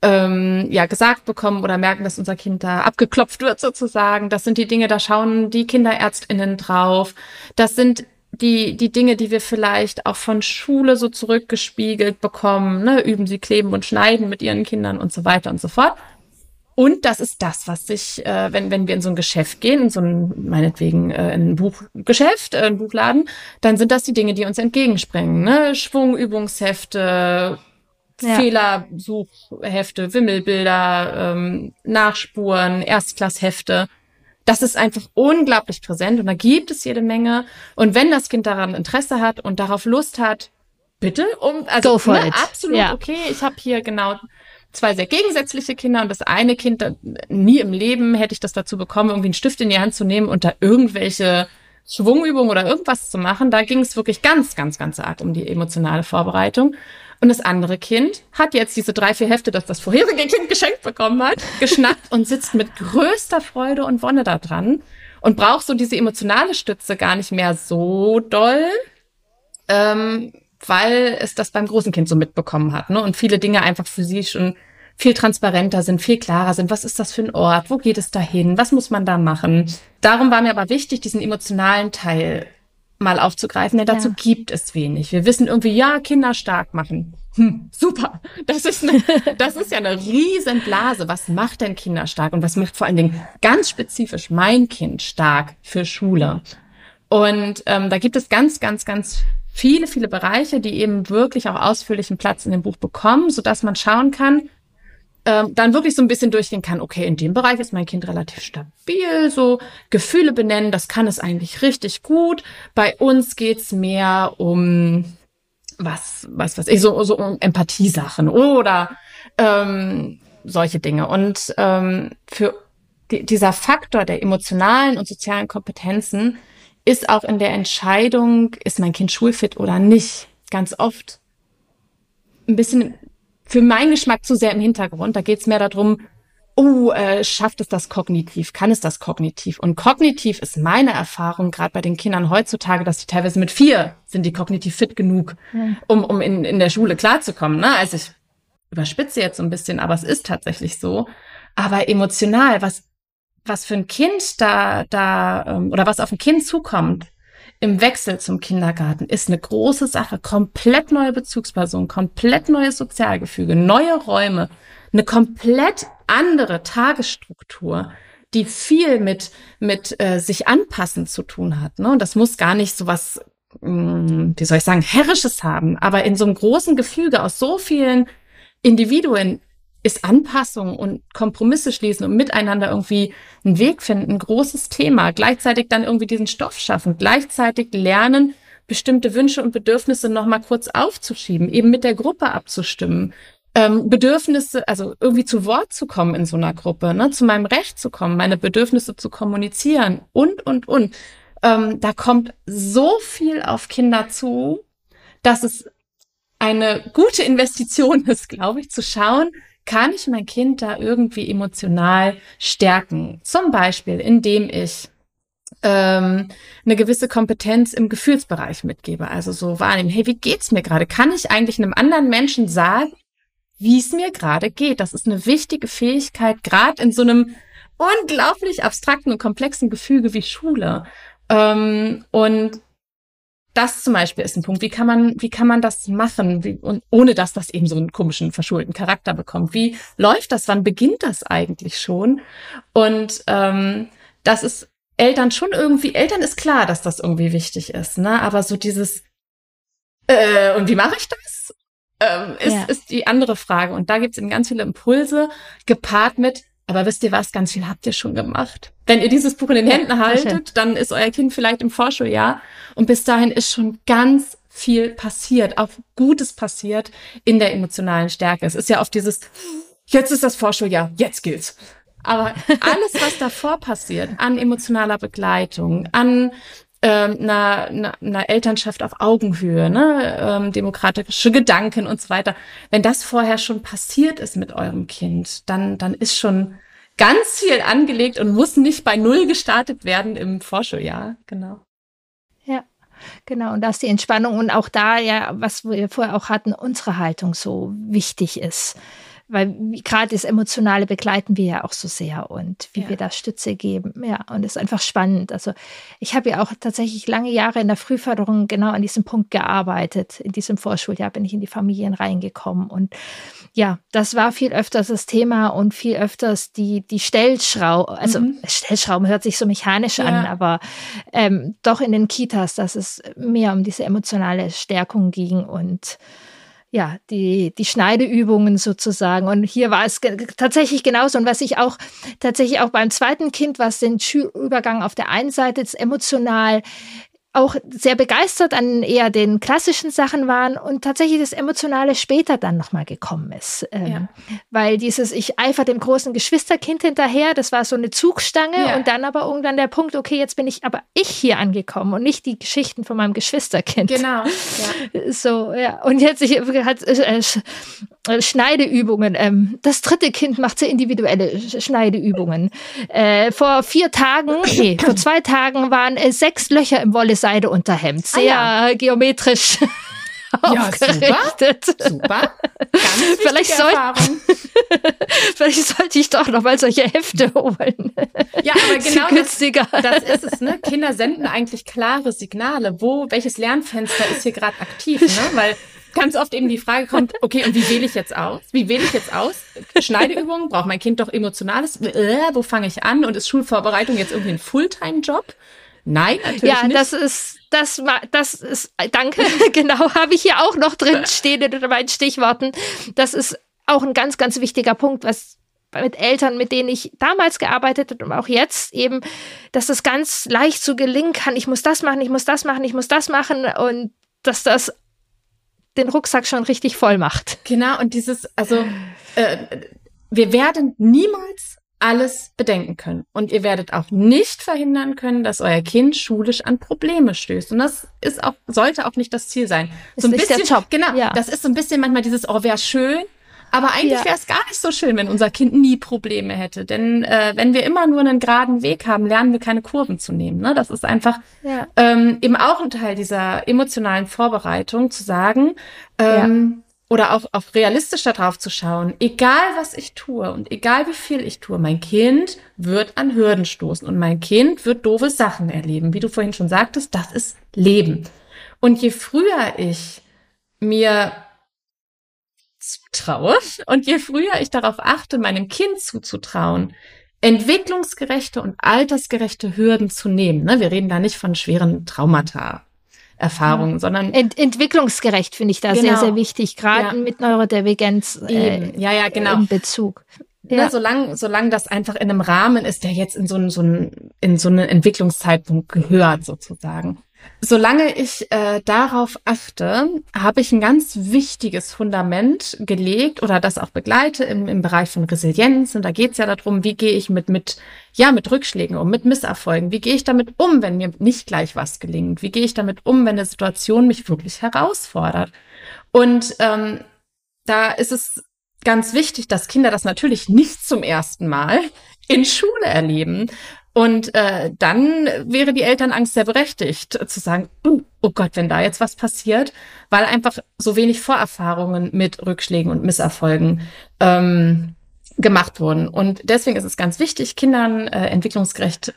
S1: ähm, ja gesagt bekommen oder merken, dass unser Kind da abgeklopft wird sozusagen. Das sind die Dinge, da schauen die Kinderärztinnen drauf. Das sind die, die Dinge, die wir vielleicht auch von Schule so zurückgespiegelt bekommen, ne, üben sie kleben und schneiden mit ihren Kindern und so weiter und so fort. Und das ist das, was sich, äh, wenn, wenn wir in so ein Geschäft gehen, in so ein, meinetwegen, äh, ein Buchgeschäft, äh, ein Buchladen, dann sind das die Dinge, die uns entgegenspringen. Ne? Schwungübungshefte, ja. Fehlersuchhefte, Wimmelbilder, ähm, Nachspuren, Erstklasshefte das ist einfach unglaublich präsent und da gibt es jede Menge. Und wenn das Kind daran Interesse hat und darauf Lust hat, bitte, um, also ne, absolut ja. okay. Ich habe hier genau zwei sehr gegensätzliche Kinder und das eine Kind, nie im Leben hätte ich das dazu bekommen, irgendwie einen Stift in die Hand zu nehmen und da irgendwelche Schwungübungen oder irgendwas zu machen. Da ging es wirklich ganz, ganz, ganz arg um die emotionale Vorbereitung. Und das andere Kind hat jetzt diese drei, vier Hefte, das das vorherige Kind <laughs> geschenkt bekommen hat, geschnappt und sitzt mit größter Freude und Wonne da dran und braucht so diese emotionale Stütze gar nicht mehr so doll, ähm, weil es das beim großen Kind so mitbekommen hat. Ne? Und viele Dinge einfach für sie schon viel transparenter sind, viel klarer sind. Was ist das für ein Ort? Wo geht es dahin? Was muss man da machen? Darum war mir aber wichtig, diesen emotionalen Teil mal aufzugreifen, denn dazu ja. gibt es wenig. Wir wissen irgendwie, ja, Kinder stark machen. Hm, super. Das ist, eine, das ist ja eine riesen Blase. Was macht denn Kinder stark? Und was macht vor allen Dingen ganz spezifisch mein Kind stark für Schule? Und ähm, da gibt es ganz, ganz, ganz viele, viele Bereiche, die eben wirklich auch ausführlichen Platz in dem Buch bekommen, so dass man schauen kann, ähm, dann wirklich so ein bisschen durchgehen kann, okay, in dem Bereich ist mein Kind relativ stabil, so Gefühle benennen, das kann es eigentlich richtig gut. Bei uns geht's mehr um was, was, was ich, so, so um Empathiesachen oder ähm, solche Dinge. Und ähm, für die, dieser Faktor der emotionalen und sozialen Kompetenzen ist auch in der Entscheidung, ist mein Kind schulfit oder nicht, ganz oft ein bisschen für meinen Geschmack zu sehr im Hintergrund. Da geht es mehr darum, oh, äh, schafft es das kognitiv? Kann es das kognitiv? Und kognitiv ist meine Erfahrung, gerade bei den Kindern heutzutage, dass die teilweise mit vier sind die kognitiv fit genug, um, um in, in der Schule klarzukommen. Ne? Also ich überspitze jetzt so ein bisschen, aber es ist tatsächlich so. Aber emotional, was, was für ein Kind da, da, ähm, oder was auf ein Kind zukommt, im Wechsel zum Kindergarten ist eine große Sache. Komplett neue Bezugspersonen, komplett neues Sozialgefüge, neue Räume, eine komplett andere Tagesstruktur, die viel mit, mit äh, sich anpassen zu tun hat. Ne? Und das muss gar nicht so was, mh, hm, wie soll ich sagen, Herrisches haben, aber in so einem großen Gefüge aus so vielen Individuen ist Anpassung und Kompromisse schließen und miteinander irgendwie einen Weg finden, ein großes Thema. Gleichzeitig dann irgendwie diesen Stoff schaffen, gleichzeitig lernen, bestimmte Wünsche und Bedürfnisse nochmal kurz aufzuschieben, eben mit der Gruppe abzustimmen. Ähm, Bedürfnisse, also irgendwie zu Wort zu kommen in so einer Gruppe, ne, zu meinem Recht zu kommen, meine Bedürfnisse zu kommunizieren und, und, und. Ähm, da kommt so viel auf Kinder zu, dass es eine gute Investition <laughs> ist, glaube ich, zu schauen, kann ich mein Kind da irgendwie emotional stärken? Zum Beispiel, indem ich ähm, eine gewisse Kompetenz im Gefühlsbereich mitgebe. Also so wahrnehmen, hey, wie geht's mir gerade? Kann ich eigentlich einem anderen Menschen sagen, wie es mir gerade geht? Das ist eine wichtige Fähigkeit, gerade in so einem unglaublich abstrakten und komplexen Gefüge wie Schule. Ähm, und das zum Beispiel ist ein Punkt. Wie kann man, wie kann man das machen, wie, und ohne dass das eben so einen komischen, verschulten Charakter bekommt? Wie läuft das? Wann beginnt das eigentlich schon? Und ähm, das ist Eltern schon irgendwie, Eltern ist klar, dass das irgendwie wichtig ist, ne? Aber so dieses, äh, und wie mache ich das? Ähm, ist, ja. ist die andere Frage. Und da gibt's eben ganz viele Impulse, gepaart mit, aber wisst ihr was, ganz viel habt ihr schon gemacht. Wenn ihr dieses Buch in den Händen ja, haltet, dann ist euer Kind vielleicht im Vorschuljahr und bis dahin ist schon ganz viel passiert, auch Gutes passiert in der emotionalen Stärke. Es ist ja oft dieses, jetzt ist das Vorschuljahr, jetzt gilt's. Aber <laughs> alles, was davor passiert, an emotionaler Begleitung, an ähm, einer, einer, einer Elternschaft auf Augenhöhe, ne, ähm, demokratische Gedanken und so weiter. Wenn das vorher schon passiert ist mit eurem Kind, dann, dann ist schon ganz viel angelegt und muss nicht bei Null gestartet werden im Vorschuljahr. Genau.
S2: Ja. Genau, und dass die Entspannung und auch da ja, was wir vorher auch hatten, unsere Haltung so wichtig ist weil gerade das Emotionale begleiten wir ja auch so sehr und wie ja. wir da Stütze geben. Ja, und es ist einfach spannend. Also ich habe ja auch tatsächlich lange Jahre in der Frühförderung genau an diesem Punkt gearbeitet. In diesem Vorschuljahr bin ich in die Familien reingekommen und ja, das war viel öfters das Thema und viel öfters die, die Stellschraube, also mhm. Stellschrauben hört sich so mechanisch ja. an, aber ähm, doch in den Kitas, dass es mehr um diese emotionale Stärkung ging und ja, die, die Schneideübungen sozusagen. Und hier war es tatsächlich genauso. Und was ich auch tatsächlich auch beim zweiten Kind, was den Schulübergang auf der einen Seite emotional auch sehr begeistert an eher den klassischen Sachen waren und tatsächlich das Emotionale später dann nochmal gekommen ist. Ähm, ja. Weil dieses, ich eifer dem großen Geschwisterkind hinterher, das war so eine Zugstange ja. und dann aber irgendwann der Punkt, okay, jetzt bin ich aber ich hier angekommen und nicht die Geschichten von meinem Geschwisterkind.
S1: Genau. <laughs>
S2: Ja. So, ja. Und jetzt ich, hat, äh, Schneideübungen. Ähm, das dritte Kind macht sehr individuelle Schneideübungen. Äh, vor vier Tagen, nee, vor zwei Tagen waren äh, sechs Löcher im Wolle-Seide-Unterhemd. Sehr ah, ja. geometrisch. <laughs> Ja, super.
S1: Super. <laughs> Ganz
S2: vielleicht, soll, <laughs> vielleicht sollte ich doch noch mal solche Hefte holen.
S1: Ja, aber genau das, das ist es. Ne? Kinder senden eigentlich klare Signale. Wo, welches Lernfenster ist hier gerade aktiv? Ne? Weil ganz oft eben die Frage kommt, okay, und wie wähle ich jetzt aus? Wie wähle ich jetzt aus? Schneideübungen, braucht mein Kind doch emotionales? Äh, wo fange ich an? Und ist Schulvorbereitung jetzt irgendwie ein Fulltime-Job? Nein, natürlich
S2: ja,
S1: nicht.
S2: Ja, das ist, das war, das ist, danke, <laughs> genau, habe ich hier auch noch drin <laughs> stehen in meinen Stichworten. Das ist auch ein ganz, ganz wichtiger Punkt, was mit Eltern, mit denen ich damals gearbeitet habe und auch jetzt eben, dass das ganz leicht so gelingen kann. Ich muss das machen, ich muss das machen, ich muss das machen und dass das den Rucksack schon richtig voll macht.
S1: Genau, und dieses, also äh, wir werden niemals alles bedenken können. Und ihr werdet auch nicht verhindern können, dass euer Kind schulisch an Probleme stößt. Und das ist auch, sollte auch nicht das Ziel sein.
S2: Ist so ein bisschen,
S1: der Job. Genau. Ja. Das ist so ein bisschen manchmal dieses, oh, wäre schön. Aber eigentlich ja. wäre es gar nicht so schön, wenn unser Kind nie Probleme hätte. Denn äh, wenn wir immer nur einen geraden Weg haben, lernen wir keine Kurven zu nehmen. Ne? Das ist einfach ja. ähm, eben auch ein Teil dieser emotionalen Vorbereitung, zu sagen, ähm, oder auch, auch realistisch darauf zu schauen, egal was ich tue und egal wie viel ich tue, mein Kind wird an Hürden stoßen und mein Kind wird doofe Sachen erleben. Wie du vorhin schon sagtest, das ist Leben. Und je früher ich mir zutraue und je früher ich darauf achte, meinem Kind zuzutrauen, entwicklungsgerechte und altersgerechte Hürden zu nehmen. Ne? Wir reden da nicht von schweren Traumata Erfahrungen, sondern
S2: Ent entwicklungsgerecht finde ich da genau. sehr, sehr wichtig, gerade ja. mit Neurodivergenz
S1: äh, ja, ja, genau.
S2: in Bezug.
S1: Ne, ja. Ne, solange, solange das einfach in einem Rahmen ist, der jetzt in so, einen, so, einen, in so einen Entwicklungszeitpunkt gehört, sozusagen. Solange ich äh, darauf achte, habe ich ein ganz wichtiges Fundament gelegt oder das auch begleite im, im Bereich von Resilienz. Und da geht es ja darum, wie gehe ich mit, mit, ja, mit Rückschlägen um, mit Misserfolgen? Wie gehe ich damit um, wenn mir nicht gleich was gelingt? Wie gehe ich damit um, wenn eine Situation mich wirklich herausfordert? Und ähm, da ist es ganz wichtig, dass Kinder das natürlich nicht zum ersten Mal in Schule erleben, und äh, dann wäre die Elternangst sehr berechtigt, zu sagen, uh, oh Gott, wenn da jetzt was passiert, weil einfach so wenig Vorerfahrungen mit Rückschlägen und Misserfolgen ähm, gemacht wurden. Und deswegen ist es ganz wichtig, Kindern äh, entwicklungsgerecht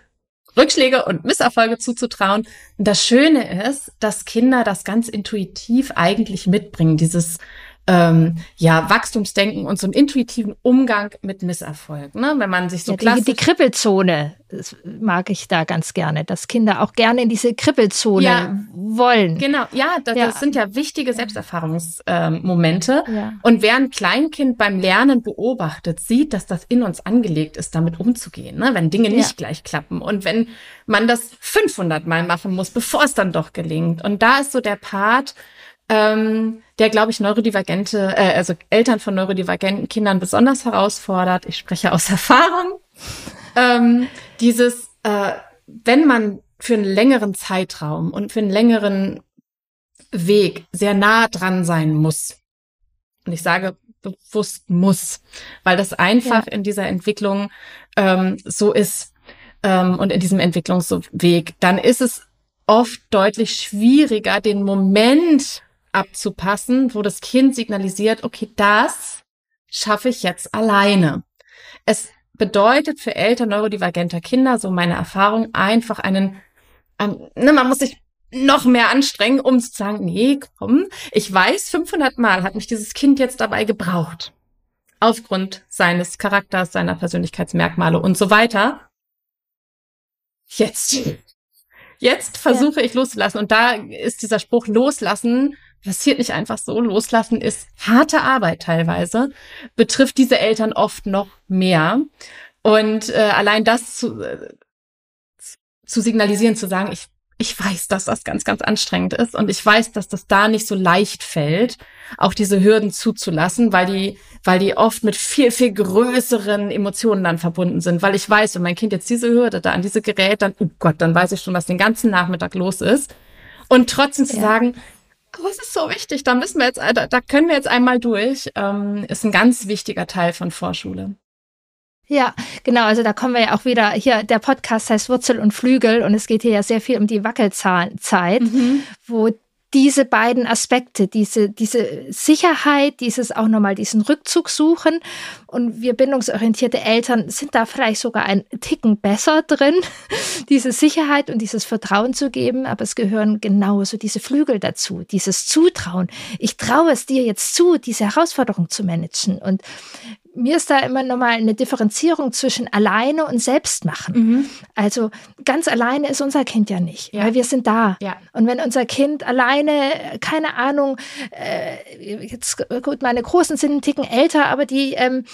S1: Rückschläge und Misserfolge zuzutrauen. Und das Schöne ist, dass Kinder das ganz intuitiv eigentlich mitbringen, dieses ähm, ja, Wachstumsdenken und so einen intuitiven Umgang mit Misserfolg. Ne? Wenn man sich so
S2: ja, die, die Kribbelzone mag ich da ganz gerne, dass Kinder auch gerne in diese Kribbelzone ja, wollen.
S1: Genau, ja das, ja, das, sind ja wichtige Selbsterfahrungsmomente. Ähm, ja. Und wer ein Kleinkind beim Lernen beobachtet, sieht, dass das in uns angelegt ist, damit umzugehen, ne? wenn Dinge nicht gleich klappen und wenn man das 500 Mal machen muss, bevor es dann doch gelingt. Und da ist so der Part, ähm, der, glaube ich, neurodivergente, äh, also Eltern von neurodivergenten Kindern besonders herausfordert. Ich spreche aus <laughs> Erfahrung. Ähm, dieses, äh, wenn man für einen längeren Zeitraum und für einen längeren Weg sehr nah dran sein muss, und ich sage bewusst muss, weil das einfach ja. in dieser Entwicklung ähm, so ist ähm, und in diesem Entwicklungsweg, dann ist es oft deutlich schwieriger, den Moment abzupassen, wo das Kind signalisiert, okay, das schaffe ich jetzt alleine. Es bedeutet für Eltern neurodivergenter Kinder, so meine Erfahrung, einfach einen, ähm, ne, man muss sich noch mehr anstrengen, um zu sagen, nee, komm, ich weiß, 500 Mal hat mich dieses Kind jetzt dabei gebraucht. Aufgrund seines Charakters, seiner Persönlichkeitsmerkmale und so weiter. Jetzt, jetzt versuche ja. ich loszulassen. Und da ist dieser Spruch loslassen passiert nicht einfach so. Loslassen ist harte Arbeit teilweise, betrifft diese Eltern oft noch mehr. Und äh, allein das zu, äh, zu signalisieren, zu sagen, ich, ich weiß, dass das ganz, ganz anstrengend ist und ich weiß, dass das da nicht so leicht fällt, auch diese Hürden zuzulassen, weil die, weil die oft mit viel, viel größeren Emotionen dann verbunden sind. Weil ich weiß, wenn mein Kind jetzt diese Hürde da an diese Gerät, dann, oh Gott, dann weiß ich schon, was den ganzen Nachmittag los ist. Und trotzdem zu ja. sagen, aber es ist so wichtig, da müssen wir jetzt, da, da können wir jetzt einmal durch, ähm, ist ein ganz wichtiger Teil von Vorschule.
S2: Ja, genau. Also da kommen wir ja auch wieder hier. Der Podcast heißt Wurzel und Flügel und es geht hier ja sehr viel um die Wackelzeit, mhm. wo diese beiden Aspekte, diese, diese Sicherheit, dieses auch nochmal diesen Rückzug suchen. Und wir bindungsorientierte Eltern sind da vielleicht sogar ein Ticken besser drin, <laughs> diese Sicherheit und dieses Vertrauen zu geben. Aber es gehören genauso diese Flügel dazu, dieses Zutrauen. Ich traue es dir jetzt zu, diese Herausforderung zu managen. Und mir ist da immer nochmal eine Differenzierung zwischen alleine und selbst machen. Mhm. Also ganz alleine ist unser Kind ja nicht, ja. weil wir sind da. Ja. Und wenn unser Kind alleine, keine Ahnung, äh, jetzt gut, meine Großen sind einen Ticken älter, aber die ähm,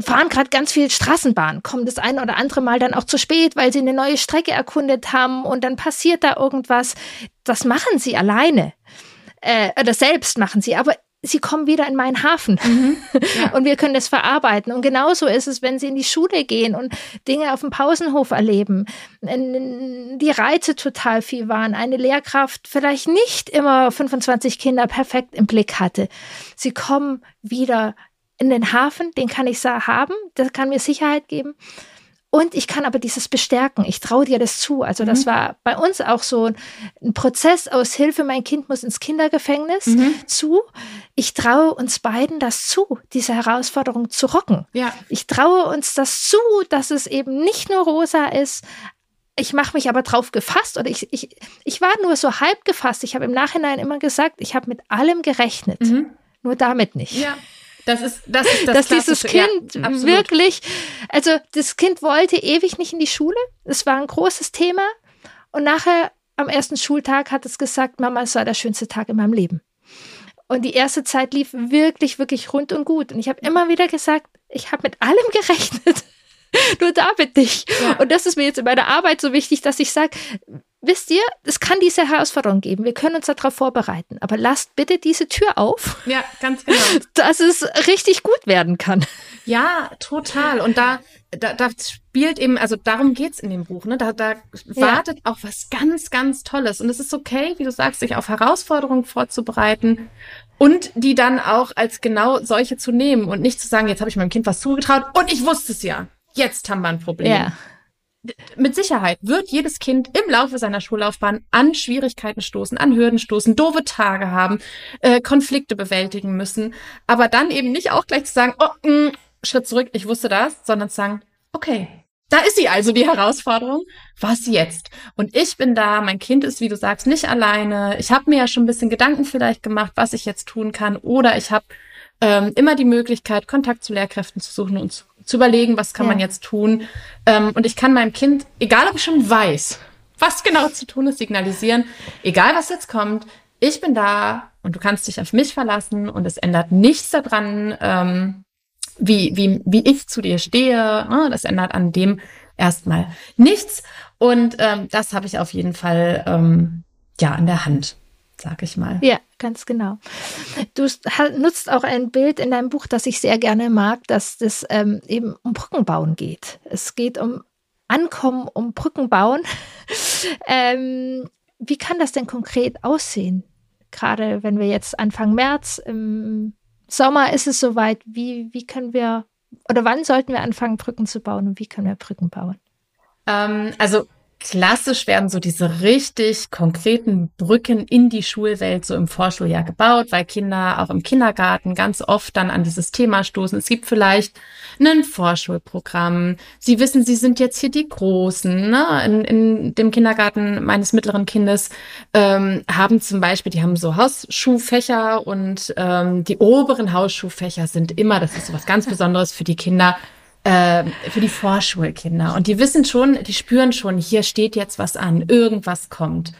S2: fahren gerade ganz viel Straßenbahn, kommen das eine oder andere Mal dann auch zu spät, weil sie eine neue Strecke erkundet haben und dann passiert da irgendwas. Das machen sie alleine. Äh, oder selbst machen sie, aber sie kommen wieder in meinen Hafen mhm, <laughs> ja. und wir können das verarbeiten. Und genauso ist es, wenn sie in die Schule gehen und Dinge auf dem Pausenhof erleben, die Reize total viel waren, eine Lehrkraft vielleicht nicht immer 25 Kinder perfekt im Blick hatte. Sie kommen wieder in den Hafen, den kann ich haben, das kann mir Sicherheit geben. Und ich kann aber dieses bestärken. Ich traue dir das zu. Also das mhm. war bei uns auch so ein Prozess aus Hilfe. Mein Kind muss ins Kindergefängnis mhm. zu. Ich traue uns beiden das zu, diese Herausforderung zu rocken. Ja. Ich traue uns das zu, dass es eben nicht nur rosa ist, ich mache mich aber drauf gefasst oder ich, ich, ich war nur so halb gefasst. Ich habe im Nachhinein immer gesagt, ich habe mit allem gerechnet, mhm. nur damit nicht.
S1: Ja. Das ist, das ist das
S2: Dass dieses Kind ja, wirklich, also das Kind wollte ewig nicht in die Schule. Es war ein großes Thema. Und nachher am ersten Schultag hat es gesagt, Mama, es war der schönste Tag in meinem Leben. Und die erste Zeit lief wirklich, wirklich rund und gut. Und ich habe immer wieder gesagt, ich habe mit allem <laughs> gerechnet. Nur damit nicht. Ja. Und das ist mir jetzt in meiner Arbeit so wichtig, dass ich sage, wisst ihr, es kann diese Herausforderung geben. Wir können uns darauf vorbereiten. Aber lasst bitte diese Tür auf. <laughs>
S1: Ja, ganz genau. <laughs>
S2: Dass es richtig gut werden kann.
S1: Ja, total. Und da, da, da spielt eben, also darum geht's in dem Buch, ne? Da, da wartet ja. auch was ganz, ganz Tolles. Und es ist okay, wie du sagst, sich auf Herausforderungen vorzubereiten und die dann auch als genau solche zu nehmen und nicht zu sagen, jetzt habe ich meinem Kind was zugetraut und ich wusste es ja. Jetzt haben wir ein Problem. Ja mit Sicherheit wird jedes Kind im Laufe seiner Schullaufbahn an Schwierigkeiten stoßen, an Hürden stoßen, doofe Tage haben, äh, Konflikte bewältigen müssen, aber dann eben nicht auch gleich zu sagen, oh, mh, mm, Schritt zurück, ich wusste das, sondern zu sagen, okay, da ist sie also, die Herausforderung. Was jetzt? Und ich bin da, mein Kind ist, wie du sagst, nicht alleine. Ich habe mir ja schon ein bisschen Gedanken vielleicht gemacht, was ich jetzt tun kann. Oder ich habe ähm, immer die Möglichkeit, Kontakt zu Lehrkräften zu suchen und zu zu überlegen, was kann ja. man jetzt tun. Ähm, und ich kann meinem Kind, egal ob ich schon weiß, was genau zu tun ist, signalisieren, egal was jetzt kommt, ich bin da und du kannst dich auf mich verlassen und es ändert nichts daran, ähm, wie, wie, wie ich zu dir stehe. Ne? Das ändert an dem erstmal nichts. Und ähm, das habe ich auf jeden Fall ähm, ja in der Hand sag ich mal.
S2: Ja, ganz genau. Du nutzt auch ein Bild in deinem Buch, das ich sehr gerne mag, dass das ähm, eben um Brückenbauen geht. Es geht um Ankommen, um Brückenbauen. <laughs> ähm, wie kann das denn konkret aussehen? Gerade wenn wir jetzt Anfang März, im Sommer ist es soweit. Wie, wie können wir oder wann sollten wir anfangen, Brücken zu bauen und wie können wir Brücken bauen?
S1: Ähm, also Klassisch werden so diese richtig konkreten Brücken in die Schulwelt so im Vorschuljahr gebaut, weil Kinder auch im Kindergarten ganz oft dann an dieses Thema stoßen. Es gibt vielleicht ein Vorschulprogramm. Sie wissen, sie sind jetzt hier die Großen. Ne? In, in dem Kindergarten meines mittleren Kindes ähm, haben zum Beispiel, die haben so Hausschuhfächer und ähm, die oberen Hausschuhfächer sind immer, das ist so was ganz Besonderes für die Kinder, äh, für die Vorschulkinder. Und die wissen schon, die spüren schon, hier steht jetzt was an, irgendwas kommt.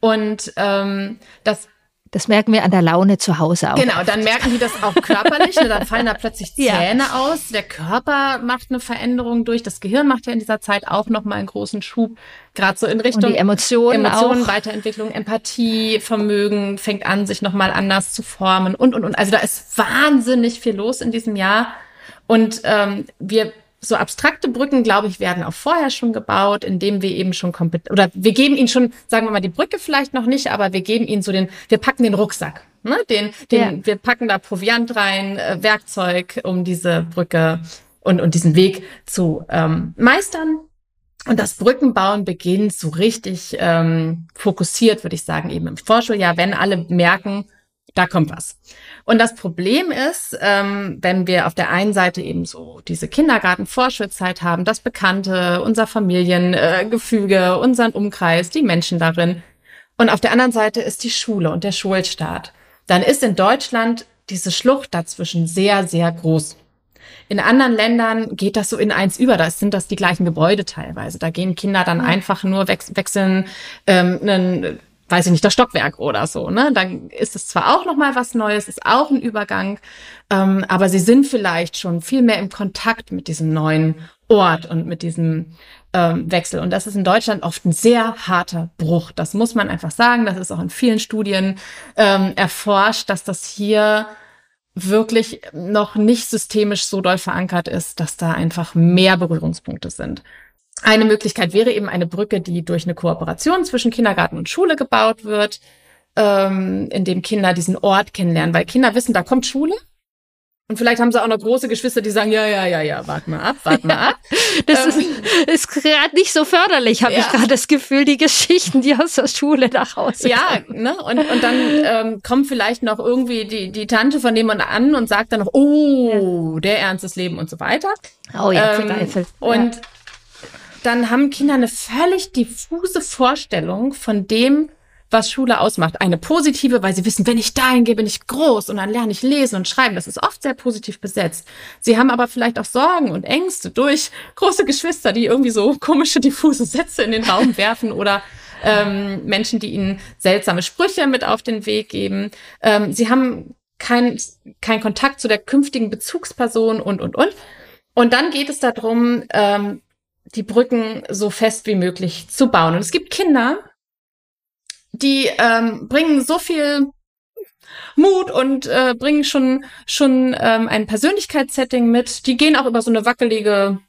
S1: Und ähm, das
S2: das merken wir an der Laune zu Hause auch.
S1: Genau, dann merken die das auch körperlich. ne, dann <laughs> fallen da plötzlich Zähne ja. aus. Der Körper macht eine Veränderung durch. Das Gehirn macht ja in dieser Zeit auch nochmal einen großen Schub. Gerade so in Richtung Und
S2: die Emotionen,
S1: Emotionen auch. Weiterentwicklung, Empathie, Vermögen fängt an, sich nochmal anders zu formen und, und, und. Also da ist wahnsinnig viel los in diesem Jahr. Und ähm, wir so abstrakte Brücken, glaube ich, werden auch vorher schon gebaut, indem wir eben schon kompetent oder wir geben ihnen schon, sagen wir mal, die Brücke vielleicht noch nicht, aber wir geben ihnen so den, wir packen den Rucksack, ne? Den, den, ja. wir packen da Proviant rein, äh, Werkzeug, um diese Brücke und und diesen Weg zu ähm, meistern. Und das Brückenbauen beginnt so richtig ähm, fokussiert, würde ich sagen, eben im Vorschuljahr, wenn alle merken, da kommt was. Und das Problem ist, ähm, wenn wir auf der einen Seite eben so diese Kindergarten-Vorschulzeit haben, das Bekannte, unser Familiengefüge, äh, unseren Umkreis, die Menschen darin. Und auf der anderen Seite ist die Schule und der Schulstaat. Dann ist in Deutschland diese Schlucht dazwischen sehr, sehr groß. In anderen Ländern geht das so in eins über. Da sind das die gleichen Gebäude teilweise. Da gehen Kinder dann einfach nur wechseln ähm, einen weiß ich nicht, das Stockwerk oder so, ne? Dann ist es zwar auch nochmal was Neues, ist auch ein Übergang, ähm, aber sie sind vielleicht schon viel mehr im Kontakt mit diesem neuen Ort und mit diesem ähm, Wechsel. Und das ist in Deutschland oft ein sehr harter Bruch. Das muss man einfach sagen. Das ist auch in vielen Studien ähm, erforscht, dass das hier wirklich noch nicht systemisch so doll verankert ist, dass da einfach mehr Berührungspunkte sind. Eine Möglichkeit wäre eben eine Brücke, die durch eine Kooperation zwischen Kindergarten und Schule gebaut wird, ähm, in dem Kinder diesen Ort kennenlernen, weil Kinder wissen, da kommt Schule. Und vielleicht haben sie auch noch große Geschwister, die sagen, ja, ja, ja, ja, warte mal ab, warte mal ab.
S2: das ähm, ist, ist gerade nicht so förderlich, habe ja. ich gerade das Gefühl, die Geschichten, die aus der Schule nach Hause
S1: Ja, ne? und, und dann ähm, kommt vielleicht noch irgendwie die, die Tante von jemand an und sagt dann noch, oh, ja. der ernstes Leben und so weiter.
S2: Oh ja, ähm,
S1: Und dann haben Kinder eine völlig diffuse Vorstellung von dem, was Schule ausmacht. Eine positive, weil sie wissen, wenn ich dahin gehe, bin ich groß und dann lerne ich lesen und schreiben. Das ist oft sehr positiv besetzt. Sie haben aber vielleicht auch Sorgen und Ängste durch große Geschwister, die irgendwie so komische, diffuse Sätze in den Raum werfen oder ähm, Menschen, die ihnen seltsame Sprüche mit auf den Weg geben. Ähm, sie haben keinen kein Kontakt zu der künftigen Bezugsperson und, und, und. Und dann geht es darum, ähm, die Brücken so fest wie möglich zu bauen. Und es gibt Kinder, die ähm, bringen so viel Mut und äh, bringen schon schon ähm, ein Persönlichkeitssetting mit. Die gehen auch über so eine wackelige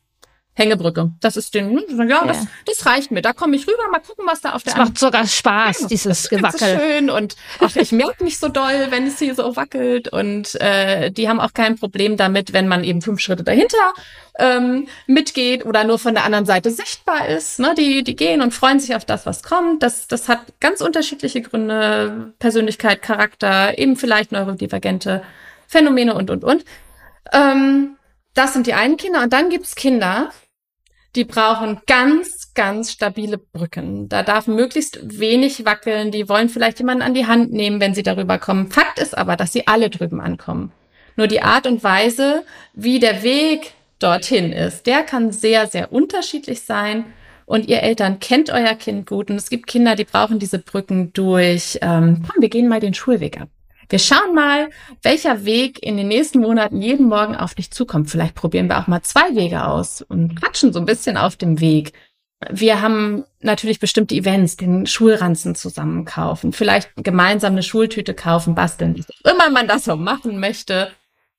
S1: Hängebrücke. Das ist den, ja, ja. Das, das reicht mir. Da komme ich rüber, mal gucken, was da auf der
S2: Das macht sogar Spaß, ja, dieses Gewackel.
S1: Das ist schön und ach, ich merke mich so doll, wenn es hier so wackelt und äh, die haben auch kein Problem damit, wenn man eben fünf Schritte dahinter ähm, mitgeht oder nur von der anderen Seite sichtbar ist. Ne? Die, die gehen und freuen sich auf das, was kommt. Das, das hat ganz unterschiedliche Gründe, Persönlichkeit, Charakter, eben vielleicht neurodivergente Phänomene und, und, und. Ähm, das sind die einen Kinder. Und dann gibt's Kinder, die brauchen ganz, ganz stabile Brücken. Da darf möglichst wenig wackeln. Die wollen vielleicht jemanden an die Hand nehmen, wenn sie darüber kommen. Fakt ist aber, dass sie alle drüben ankommen. Nur die Art und Weise, wie der Weg dorthin ist, der kann sehr, sehr unterschiedlich sein. Und ihr Eltern kennt euer Kind gut. Und es gibt Kinder, die brauchen diese Brücken durch, ähm, komm, wir gehen mal den Schulweg ab. Wir schauen mal, welcher Weg in den nächsten Monaten jeden Morgen auf dich zukommt. Vielleicht probieren wir auch mal zwei Wege aus und quatschen so ein bisschen auf dem Weg. Wir haben natürlich bestimmte Events, den Schulranzen zusammen kaufen, vielleicht gemeinsam eine Schultüte kaufen, basteln, immer man das so machen möchte.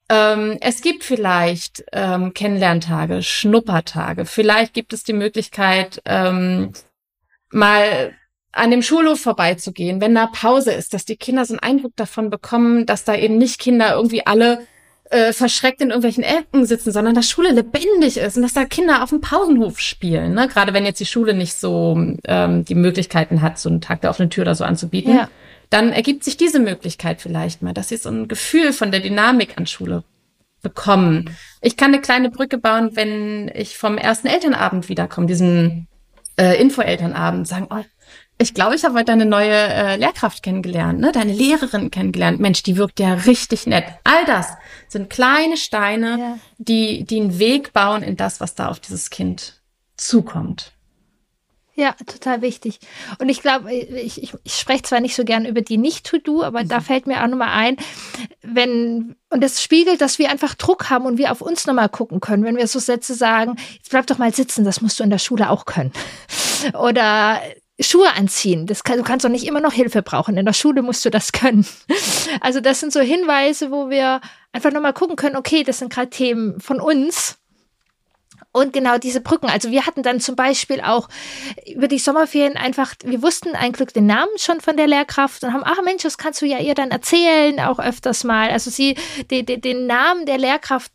S1: Ähm, es gibt vielleicht ähm, Kennenlerntage, Schnuppertage. Vielleicht gibt es die Möglichkeit, ähm, mal an dem Schulhof vorbeizugehen, wenn da Pause ist, dass die Kinder so einen Eindruck davon bekommen, dass da eben nicht Kinder irgendwie alle äh, verschreckt in irgendwelchen Ecken sitzen, sondern dass Schule lebendig ist und dass da Kinder auf dem Pausenhof spielen. Ne? Gerade wenn jetzt die Schule nicht so ähm, die Möglichkeiten hat, so einen Tag der offenen Tür oder so anzubieten, ja. dann ergibt sich diese Möglichkeit vielleicht mal, dass sie so ein Gefühl von der Dynamik an Schule bekommen. Ich kann eine kleine Brücke bauen, wenn ich vom ersten Elternabend wiederkomme, diesen äh, Info-Elternabend, sagen, oh, ich glaube, ich habe heute deine neue äh, Lehrkraft kennengelernt, ne? deine Lehrerin kennengelernt. Mensch, die wirkt ja richtig nett. All das sind kleine Steine, ja. die, die einen Weg bauen in das, was da auf dieses Kind zukommt.
S2: Ja, total wichtig. Und ich glaube, ich, ich, ich spreche zwar nicht so gern über die Nicht-To-Do, aber mhm. da fällt mir auch nochmal ein, wenn, und das spiegelt, dass wir einfach Druck haben und wir auf uns nochmal gucken können, wenn wir so Sätze sagen, jetzt bleib doch mal sitzen, das musst du in der Schule auch können. <laughs> Oder Schuhe anziehen. Das kann, du kannst doch nicht immer noch Hilfe brauchen. In der Schule musst du das können. <laughs> Also das sind so Hinweise, wo wir einfach nochmal gucken können, okay, das sind gerade Themen von uns. Und genau diese Brücken. Also wir hatten dann zum Beispiel auch über die Sommerferien einfach, wir wussten ein Glück den Namen schon von der Lehrkraft und haben, ach Mensch, das kannst du ja ihr dann erzählen, auch öfters mal. Also sie, die, den Namen der Lehrkraft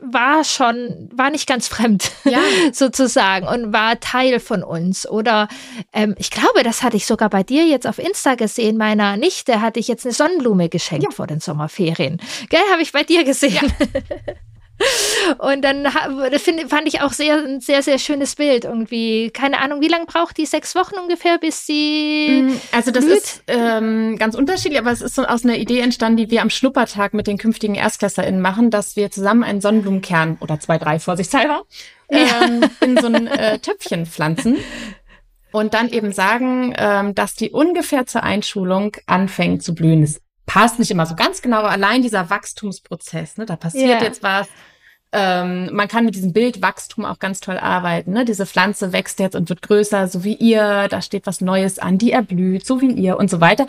S2: war schon, war nicht ganz fremd, ja. <laughs> sozusagen, und war Teil von uns. Oder ähm, ich glaube, das hatte ich sogar bei dir jetzt auf Insta gesehen. Meiner Nichte hatte ich jetzt eine Sonnenblume geschenkt ja. vor den Sommerferien. Gell, habe ich bei dir gesehen. Ja. <laughs> Und dann das find, fand ich auch sehr, ein sehr, sehr schönes Bild irgendwie. Keine Ahnung, wie lange braucht die? Sechs Wochen ungefähr, bis sie.
S1: Mm, also, das blüht? ist ähm, ganz unterschiedlich, aber es ist so aus einer Idee entstanden, die wir am Schnuppertag mit den künftigen ErstklässerInnen machen, dass wir zusammen einen Sonnenblumenkern oder zwei, drei vorsichtshalber ja. ähm, in so ein äh, Töpfchen pflanzen und dann eben sagen, ähm, dass die ungefähr zur Einschulung anfängt zu blühen. Das passt nicht immer so ganz genau, aber allein dieser Wachstumsprozess, ne, da passiert yeah. jetzt was. Ähm, man kann mit diesem Bild Wachstum auch ganz toll arbeiten. Ne? Diese Pflanze wächst jetzt und wird größer, so wie ihr. Da steht was Neues an, die erblüht, so wie ihr und so weiter.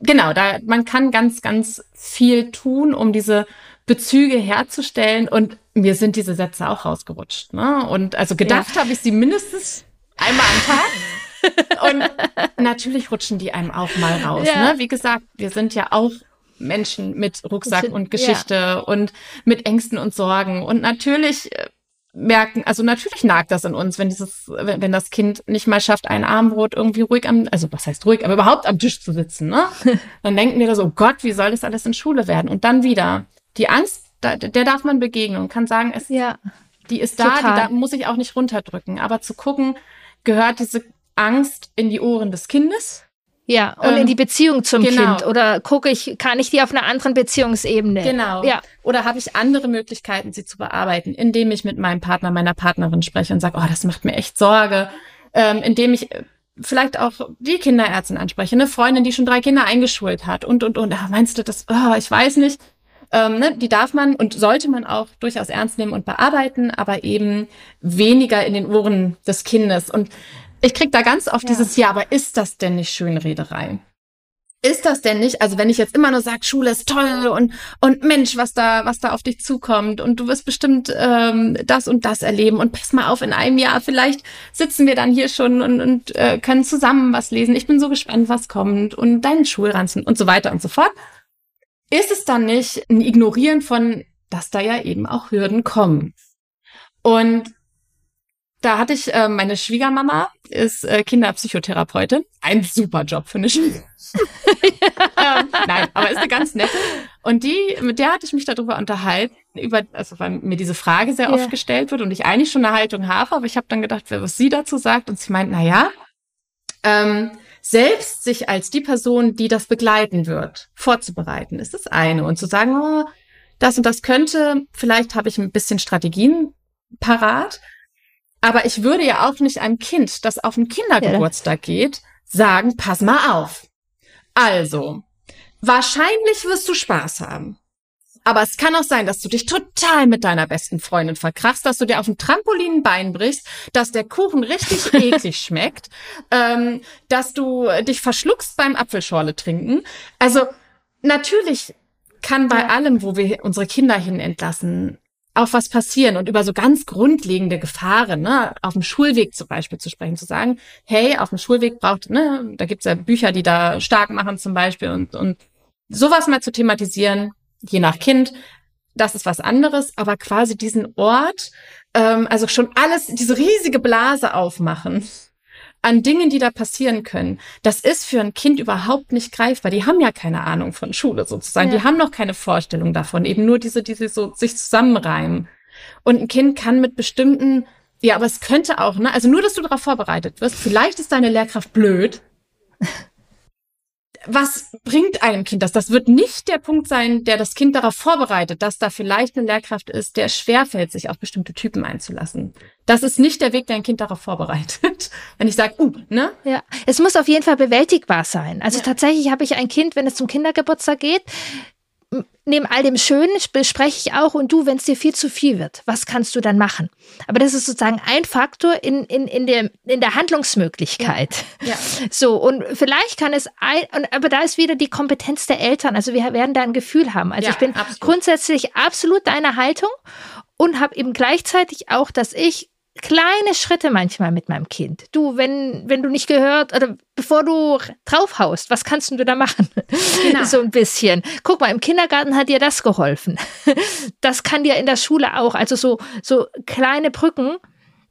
S1: Genau, da man kann ganz, ganz viel tun, um diese Bezüge herzustellen. Und mir sind diese Sätze auch rausgerutscht. Ne? Und also gedacht ja. habe ich sie mindestens einmal am Tag. <laughs> Und natürlich rutschen die einem auch mal raus. Ja. Ne? Wie gesagt, wir sind ja auch Menschen mit Rucksack und Geschichte ja. und mit Ängsten und Sorgen. Und natürlich äh, merken, also natürlich nagt das in uns, wenn dieses, wenn, wenn das Kind nicht mal schafft, ein Armbrot irgendwie ruhig am, also was heißt ruhig, aber überhaupt am Tisch zu sitzen, ne? <laughs> Dann denken wir da so, oh Gott, wie soll das alles in Schule werden? Und dann wieder die Angst, der darf man begegnen und kann sagen, es, ja, die ist da, total. die da muss ich auch nicht runterdrücken. Aber zu gucken, gehört diese Angst in die Ohren des Kindes.
S2: Ja, und ähm, in die Beziehung zum genau. Kind. Oder gucke ich, kann ich die auf einer anderen Beziehungsebene?
S1: Genau. Ja. Oder habe ich andere Möglichkeiten, sie zu bearbeiten, indem ich mit meinem Partner, meiner Partnerin spreche und sage, oh, das macht mir echt Sorge. Ähm, indem ich äh, vielleicht auch die Kinderärztin anspreche, eine Freundin, die schon drei Kinder eingeschult hat und, und, und. Ach, meinst du das? Oh, ich weiß nicht. Ähm, ne, die darf man und sollte man auch durchaus ernst nehmen und bearbeiten, aber eben weniger in den Ohren des Kindes. Und ich krieg da ganz oft ja. dieses, ja, aber ist das denn nicht Schönrederei? Ist das denn nicht, also wenn ich jetzt immer nur sage, Schule ist toll und, und Mensch, was da, was da auf dich zukommt und du wirst bestimmt ähm, das und das erleben und pass mal auf, in einem Jahr vielleicht sitzen wir dann hier schon und, und äh, können zusammen was lesen. Ich bin so gespannt, was kommt und deinen Schulranzen und so weiter und so fort. Ist es dann nicht ein Ignorieren von, dass da ja eben auch Hürden kommen? Und da hatte ich äh, meine Schwiegermama, ist äh, Kinderpsychotherapeutin. Ein super Job, finde ich. <laughs> ähm, nein, aber ist eine ganz nette. Und die, mit der hatte ich mich darüber unterhalten, über, also weil mir diese Frage sehr oft gestellt wird und ich eigentlich schon eine Haltung habe, aber ich habe dann gedacht, was sie dazu sagt. Und sie meint, na ja, ähm, selbst sich als die Person, die das begleiten wird, vorzubereiten, ist das eine. Und zu sagen, oh, das und das könnte, vielleicht habe ich ein bisschen Strategien parat. Aber ich würde ja auch nicht einem Kind, das auf den Kindergeburtstag ja. geht, sagen, pass mal auf. Also, wahrscheinlich wirst du Spaß haben. Aber es kann auch sein, dass du dich total mit deiner besten Freundin verkrachst, dass du dir auf dem Trampolin ein Bein brichst, dass der Kuchen richtig <laughs> eklig schmeckt, ähm, dass du dich verschluckst beim Apfelschorle trinken. Also natürlich kann bei allem, wo wir unsere Kinder hin entlassen, auch was passieren und über so ganz grundlegende Gefahren, ne, auf dem Schulweg zum Beispiel zu sprechen, zu sagen, hey, auf dem Schulweg braucht, ne, da gibt's ja Bücher, die da stark machen zum Beispiel und, und sowas mal zu thematisieren, je nach Kind, das ist was anderes, aber quasi diesen Ort, ähm, also schon alles, diese riesige Blase aufmachen, an Dingen, die da passieren können, das ist für ein Kind überhaupt nicht greifbar. Die haben ja keine Ahnung von Schule sozusagen. Ja. Die haben noch keine Vorstellung davon. Eben nur diese, diese so sich zusammenreimen. Und ein Kind kann mit bestimmten, ja, aber es könnte auch, ne? Also nur, dass du darauf vorbereitet wirst. Vielleicht ist deine Lehrkraft blöd was bringt einem Kind das? Das wird nicht der Punkt sein, der das Kind darauf vorbereitet, dass da vielleicht eine Lehrkraft ist, der schwerfällt, sich auf bestimmte Typen einzulassen. Das ist nicht der Weg, der ein Kind darauf vorbereitet. <laughs> Wenn ich sage, uh, ne?
S2: Ja, es muss auf jeden Fall bewältigbar sein. Also ja. tatsächlich habe ich ein Kind, wenn es zum Kindergeburtstag geht, neben all dem Schönen bespreche ich auch und du, wenn es dir viel zu viel wird, was kannst du dann machen? Aber das ist sozusagen ein Faktor in, in, in, der, in der Handlungsmöglichkeit. Ja. ja. <laughs> So, und vielleicht kann es ein, aber da ist wieder die Kompetenz der Eltern. Also wir werden da ein Gefühl haben. Also ja, ich bin absolut. grundsätzlich absolut deiner Haltung und habe eben gleichzeitig auch, dass ich kleine Schritte manchmal mit meinem Kind. Du, wenn, wenn du nicht gehört oder bevor du draufhaust, was kannst du da machen? Genau. <laughs> so ein bisschen. Guck mal, im Kindergarten hat dir das geholfen. <laughs> Das kann dir in der Schule auch. Also so, so kleine Brücken.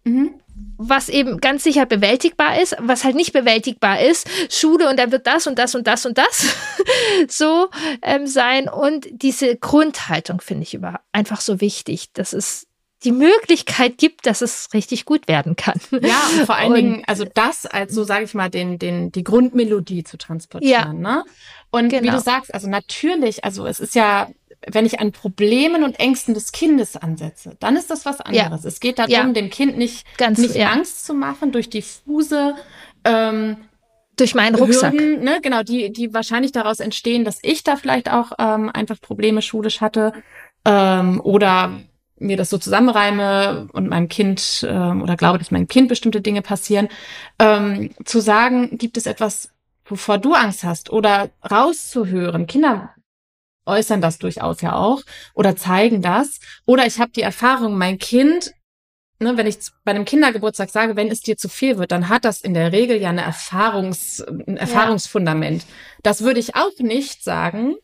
S2: Mhm. was eben ganz sicher bewältigbar ist, was halt nicht bewältigbar ist, Schule und dann wird das und das und das und das <laughs> so ähm, sein. Und diese Grundhaltung finde ich über einfach so wichtig, dass es die Möglichkeit gibt, dass es richtig gut werden kann.
S1: Ja, und vor allen und, Dingen, also das als so sage ich mal, den, den, die Grundmelodie zu transportieren. Ja, ne? Und genau. wie du sagst, also natürlich, also es ist ja wenn ich an Problemen und Ängsten des Kindes ansetze, dann ist das was anderes. Ja. Es geht darum, ja. dem Kind nicht, Ganz, nicht ja. Angst zu machen durch diffuse ähm,
S2: durch meinen Rucksack.
S1: Hürden, ne, genau, die, die wahrscheinlich daraus entstehen, dass ich da vielleicht auch ähm, einfach Probleme schulisch hatte ähm, oder mir das so zusammenreime und meinem Kind ähm, oder glaube, dass meinem Kind bestimmte Dinge passieren, ähm, zu sagen, gibt es etwas, wovor du Angst hast oder rauszuhören. Kinder äußern das durchaus ja auch oder zeigen das. Oder ich habe die Erfahrung, mein Kind, ne, wenn ich bei einem Kindergeburtstag sage, wenn es dir zu viel wird, dann hat das in der Regel ja eine Erfahrungs, ein Erfahrungsfundament. Ja. Das würde ich auch nicht sagen,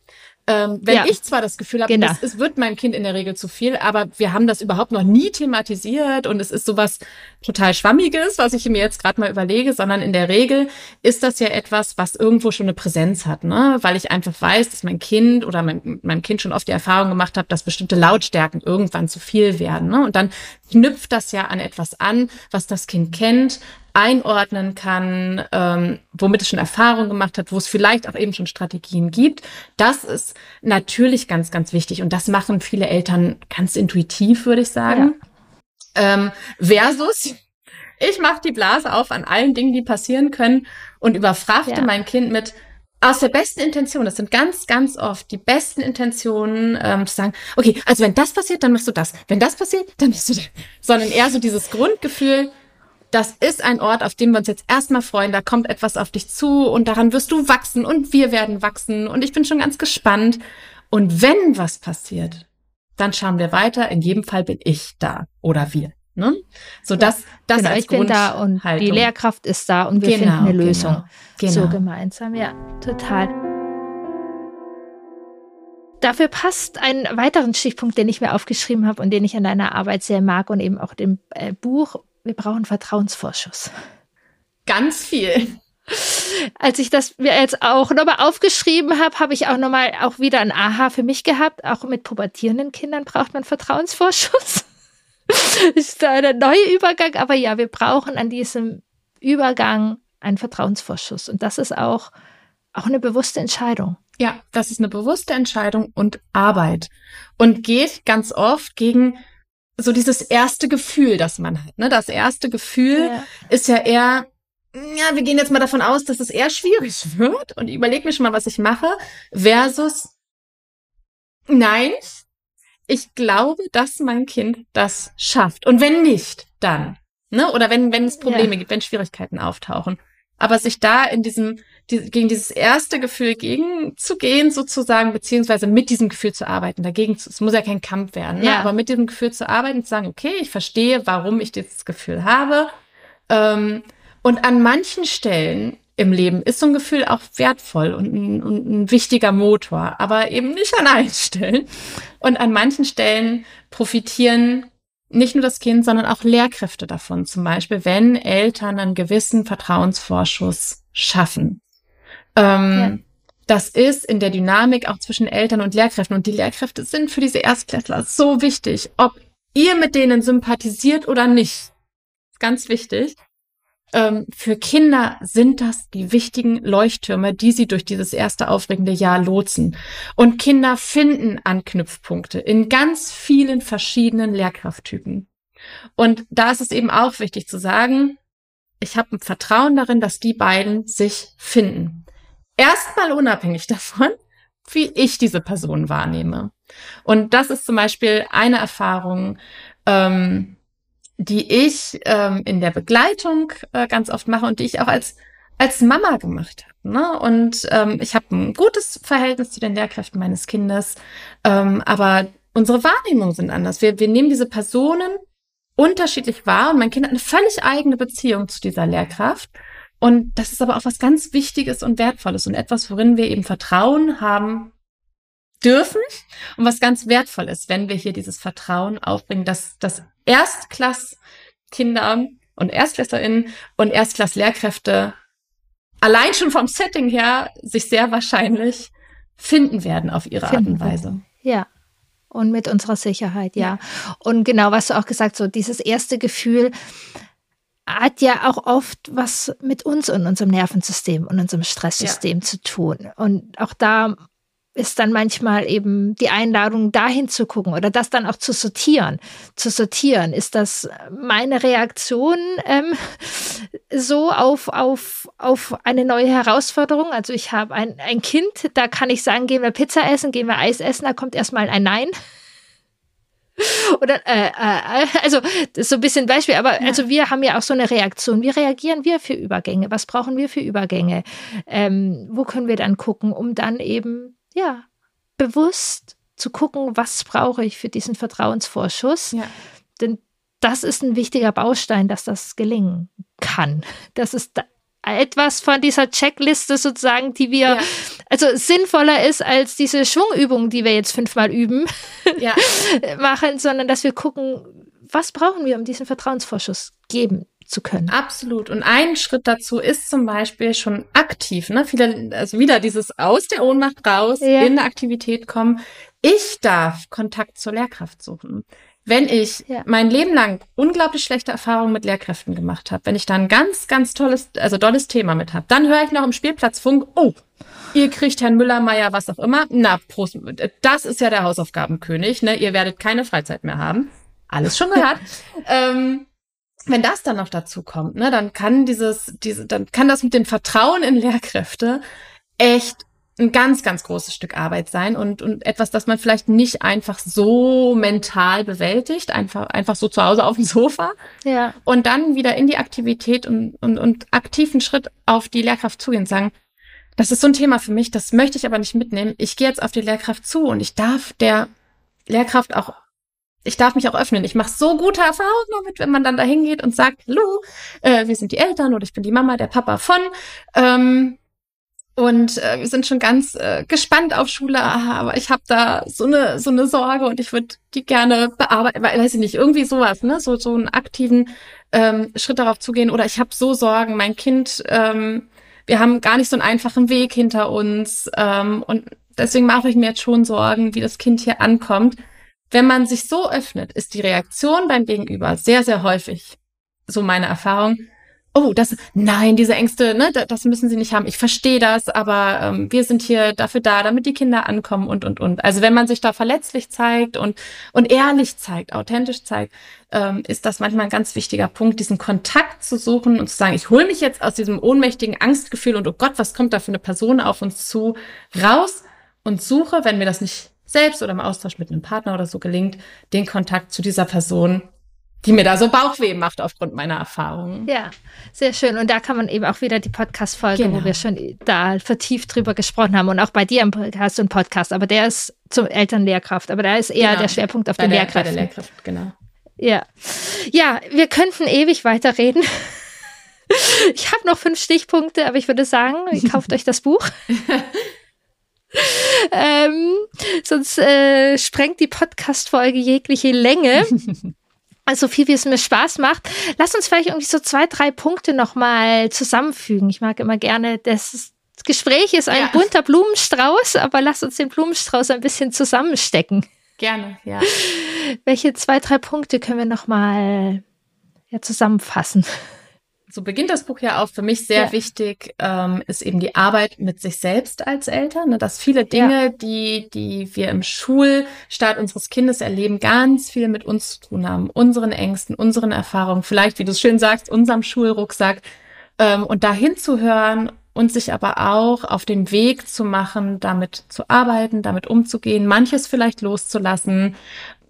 S1: ähm, wenn ja. ich zwar das Gefühl habe, genau. es, es, wird meinem Kind in der Regel zu viel, aber wir haben das überhaupt noch nie thematisiert und es ist sowas total Schwammiges, was ich mir jetzt gerade mal überlege, sondern in der Regel ist das ja etwas, was irgendwo schon eine Präsenz hat, ne? Weil ich einfach weiß, dass mein Kind oder mein, meinem Kind schon oft die Erfahrung gemacht hat, dass bestimmte Lautstärken irgendwann zu viel werden. Ne? Und dann knüpft das ja an etwas an, was das Kind kennt, einordnen kann, ähm, womit es schon Erfahrung gemacht hat, wo es vielleicht auch eben schon Strategien gibt. Das ist natürlich ganz, ganz wichtig. Und das machen viele Eltern ganz intuitiv, würde ich sagen. Ja. Ähm, versus, ich mache die Blase auf an allen Dingen, die passieren können und überfragte ja. mein Kind mit, aus der besten Intention, das sind ganz, ganz oft die besten Intentionen, ähm, zu sagen, okay, also wenn das passiert, dann machst du das. Wenn das passiert, dann machst du das. Sondern eher so dieses Grundgefühl, das ist ein Ort, auf dem wir uns jetzt erstmal freuen. Da kommt etwas auf dich zu und daran wirst du wachsen und wir werden wachsen und ich bin schon ganz gespannt. Und wenn was passiert, dann schauen wir weiter. In jedem Fall bin ich da oder wir. Ne? So das, das
S2: genau,
S1: als
S2: ich bin da und die Lehrkraft ist da und wir genau, finden eine genau, Lösung. Genau. So gemeinsam, ja, total. Dafür passt ein weiteren Stichpunkt, den ich mir aufgeschrieben habe und den ich an deiner Arbeit sehr mag und eben auch dem äh, Buch wir brauchen Vertrauensvorschuss.
S1: Ganz viel.
S2: Als ich das mir jetzt auch nochmal aufgeschrieben habe, habe ich auch nochmal auch wieder ein Aha für mich gehabt. Auch mit pubertierenden Kindern braucht man Vertrauensvorschuss. <laughs> ist da ein neuer Übergang, aber ja, wir brauchen an diesem Übergang einen Vertrauensvorschuss. Und das ist auch, auch eine bewusste Entscheidung.
S1: Ja, das ist eine bewusste Entscheidung und Arbeit. Und geht ganz oft gegen so dieses erste Gefühl, das man hat. Ne? Das erste Gefühl ja. ist ja eher, ja, wir gehen jetzt mal davon aus, dass es eher schwierig wird und ich überlege mir schon mal, was ich mache, versus nein, ich glaube, dass mein Kind das schafft. Und wenn nicht, dann. Ne? Oder wenn, wenn es Probleme ja. gibt, wenn Schwierigkeiten auftauchen. Aber sich da in diesem die, gegen dieses erste Gefühl gegenzugehen, sozusagen, beziehungsweise mit diesem Gefühl zu arbeiten, dagegen zu, es muss ja kein Kampf werden, ne? ja. aber mit diesem Gefühl zu arbeiten, zu sagen, okay, ich verstehe, warum ich dieses Gefühl habe. Ähm, und an manchen Stellen im Leben ist so ein Gefühl auch wertvoll und ein, und ein wichtiger Motor, aber eben nicht an allen <laughs> Stellen. Und an manchen Stellen profitieren nicht nur das Kind, sondern auch Lehrkräfte davon. Zum Beispiel, wenn Eltern einen gewissen Vertrauensvorschuss schaffen. Ähm, ja. Das ist in der Dynamik auch zwischen Eltern und Lehrkräften. Und die Lehrkräfte sind für diese Erstklässler so wichtig. Ob ihr mit denen sympathisiert oder nicht, ganz wichtig. Ähm, für Kinder sind das die wichtigen Leuchttürme, die sie durch dieses erste aufregende Jahr lotsen. Und Kinder finden Anknüpfpunkte in ganz vielen verschiedenen Lehrkrafttypen. Und da ist es eben auch wichtig zu sagen, ich habe ein Vertrauen darin, dass die beiden sich finden. Erstmal unabhängig davon, wie ich diese Person wahrnehme. Und das ist zum Beispiel eine Erfahrung, ähm, die ich ähm, in der Begleitung äh, ganz oft mache und die ich auch als als Mama gemacht habe. Ne? Und ähm, ich habe ein gutes Verhältnis zu den Lehrkräften meines Kindes, ähm, aber unsere Wahrnehmungen sind anders. Wir, wir nehmen diese Personen unterschiedlich wahr und mein Kind hat eine völlig eigene Beziehung zu dieser Lehrkraft. Und das ist aber auch was ganz Wichtiges und Wertvolles und etwas, worin wir eben Vertrauen haben dürfen und was ganz wertvoll ist, wenn wir hier dieses Vertrauen aufbringen, dass, dass Erstklasskinder und ErstklässlerInnen und Erstklasslehrkräfte allein schon vom Setting her sich sehr wahrscheinlich finden werden auf ihre finden Art und Weise.
S2: Ja. Und mit unserer Sicherheit, ja. ja. Und genau, was du auch gesagt, so dieses erste Gefühl hat ja auch oft was mit uns und unserem Nervensystem und unserem Stresssystem ja. zu tun. Und auch da ist dann manchmal eben die Einladung, dahin zu gucken oder das dann auch zu sortieren. Zu sortieren, ist das meine Reaktion ähm, so auf, auf, auf eine neue Herausforderung? Also ich habe ein, ein Kind, da kann ich sagen, gehen wir Pizza essen, gehen wir Eis essen, da kommt erstmal ein Nein. <laughs> Oder äh, äh, also das ist so ein bisschen Beispiel, aber ja. also wir haben ja auch so eine Reaktion. Wie reagieren wir für Übergänge? Was brauchen wir für Übergänge? Ähm, wo können wir dann gucken, um dann eben ja, bewusst zu gucken, was brauche ich für diesen Vertrauensvorschuss. Ja. Denn das ist ein wichtiger Baustein, dass das gelingen kann. Das ist etwas von dieser Checkliste sozusagen, die wir, ja. also sinnvoller ist als diese Schwungübungen, die wir jetzt fünfmal üben, <laughs> ja. machen, sondern dass wir gucken, was brauchen wir, um diesen Vertrauensvorschuss geben zu können.
S1: Absolut. Und ein Schritt dazu ist zum Beispiel schon aktiv, ne? Viele, also wieder dieses aus der Ohnmacht raus, ja. in eine Aktivität kommen. Ich darf Kontakt zur Lehrkraft suchen. Wenn ich ja. mein Leben lang unglaublich schlechte Erfahrungen mit Lehrkräften gemacht habe, wenn ich da ein ganz, ganz tolles, also tolles Thema mit habe, dann höre ich noch im Spielplatzfunk, oh, ihr kriegt Herrn Müllermeier, was auch immer. Na, Prost, das ist ja der Hausaufgabenkönig, ne? Ihr werdet keine Freizeit mehr haben. Alles schon gehört. <laughs> ähm, wenn das dann noch dazu kommt, ne, dann kann dieses, diese, dann kann das mit dem Vertrauen in Lehrkräfte echt ein ganz, ganz großes Stück Arbeit sein und, und etwas, das man vielleicht nicht einfach so mental bewältigt, einfach, einfach so zu Hause auf dem Sofa. Ja. Und dann wieder in die Aktivität und, und, und aktiven Schritt auf die Lehrkraft zugehen und sagen, das ist so ein Thema für mich, das möchte ich aber nicht mitnehmen. Ich gehe jetzt auf die Lehrkraft zu und ich darf der Lehrkraft auch ich darf mich auch öffnen. Ich mache so gute Erfahrungen damit, wenn man dann da hingeht und sagt, hallo, äh, wir sind die Eltern oder ich bin die Mama, der Papa von. Ähm, und äh, wir sind schon ganz äh, gespannt auf Schule, aber ich habe da so eine so eine Sorge und ich würde die gerne bearbeiten, weiß ich nicht, irgendwie sowas, ne? So so einen aktiven ähm, Schritt darauf zugehen. Oder ich habe so Sorgen, mein Kind, ähm, wir haben gar nicht so einen einfachen Weg hinter uns ähm, und deswegen mache ich mir jetzt schon Sorgen, wie das Kind hier ankommt. Wenn man sich so öffnet, ist die Reaktion beim Gegenüber sehr, sehr häufig, so meine Erfahrung, oh, das, nein, diese Ängste, ne, das müssen sie nicht haben. Ich verstehe das, aber ähm, wir sind hier dafür da, damit die Kinder ankommen und, und, und. Also wenn man sich da verletzlich zeigt und, und ehrlich zeigt, authentisch zeigt, ähm, ist das manchmal ein ganz wichtiger Punkt, diesen Kontakt zu suchen und zu sagen, ich hole mich jetzt aus diesem ohnmächtigen Angstgefühl und oh Gott, was kommt da für eine Person auf uns zu, raus und suche, wenn mir das nicht selbst oder im Austausch mit einem Partner oder so gelingt, den Kontakt zu dieser Person, die mir da so Bauchweh macht aufgrund meiner Erfahrungen.
S2: Ja, sehr schön. Und da kann man eben auch wieder die Podcast-Folge, genau. wo wir schon da vertieft drüber gesprochen haben. Und auch bei dir hast du einen Podcast, aber der ist zum Elternlehrkraft, aber da ist eher genau. der Schwerpunkt auf bei den der, Lehrkräften. Bei der Lehrkraft, genau. Ja. Ja, wir könnten ewig weiterreden. <laughs> Ich habe noch fünf Stichpunkte, aber ich würde sagen, kauft <laughs> euch das Buch. <laughs> <laughs> ähm, sonst äh, sprengt die Podcast-Folge jegliche Länge. <laughs> Also viel, wie es mir Spaß macht. Lass uns vielleicht irgendwie so zwei, drei Punkte nochmal zusammenfügen. Ich mag immer gerne, das Gespräch ist ein ja. bunter Blumenstrauß, aber lass uns den Blumenstrauß ein bisschen zusammenstecken.
S1: Gerne, ja.
S2: Welche zwei, drei Punkte können wir nochmal ja, zusammenfassen?
S1: So beginnt das Buch ja auch. Für mich sehr ja. wichtig ähm, ist eben die Arbeit mit sich selbst als Eltern. Ne? Dass viele Dinge, ja. die, die wir im Schulstart unseres Kindes erleben, ganz viel mit uns zu tun haben. Unseren Ängsten, unseren Erfahrungen, vielleicht, wie du es schön sagst, unserem Schulrucksack. Ähm, und da hinzuhören und sich aber auch auf den Weg zu machen, damit zu arbeiten, damit umzugehen, manches vielleicht loszulassen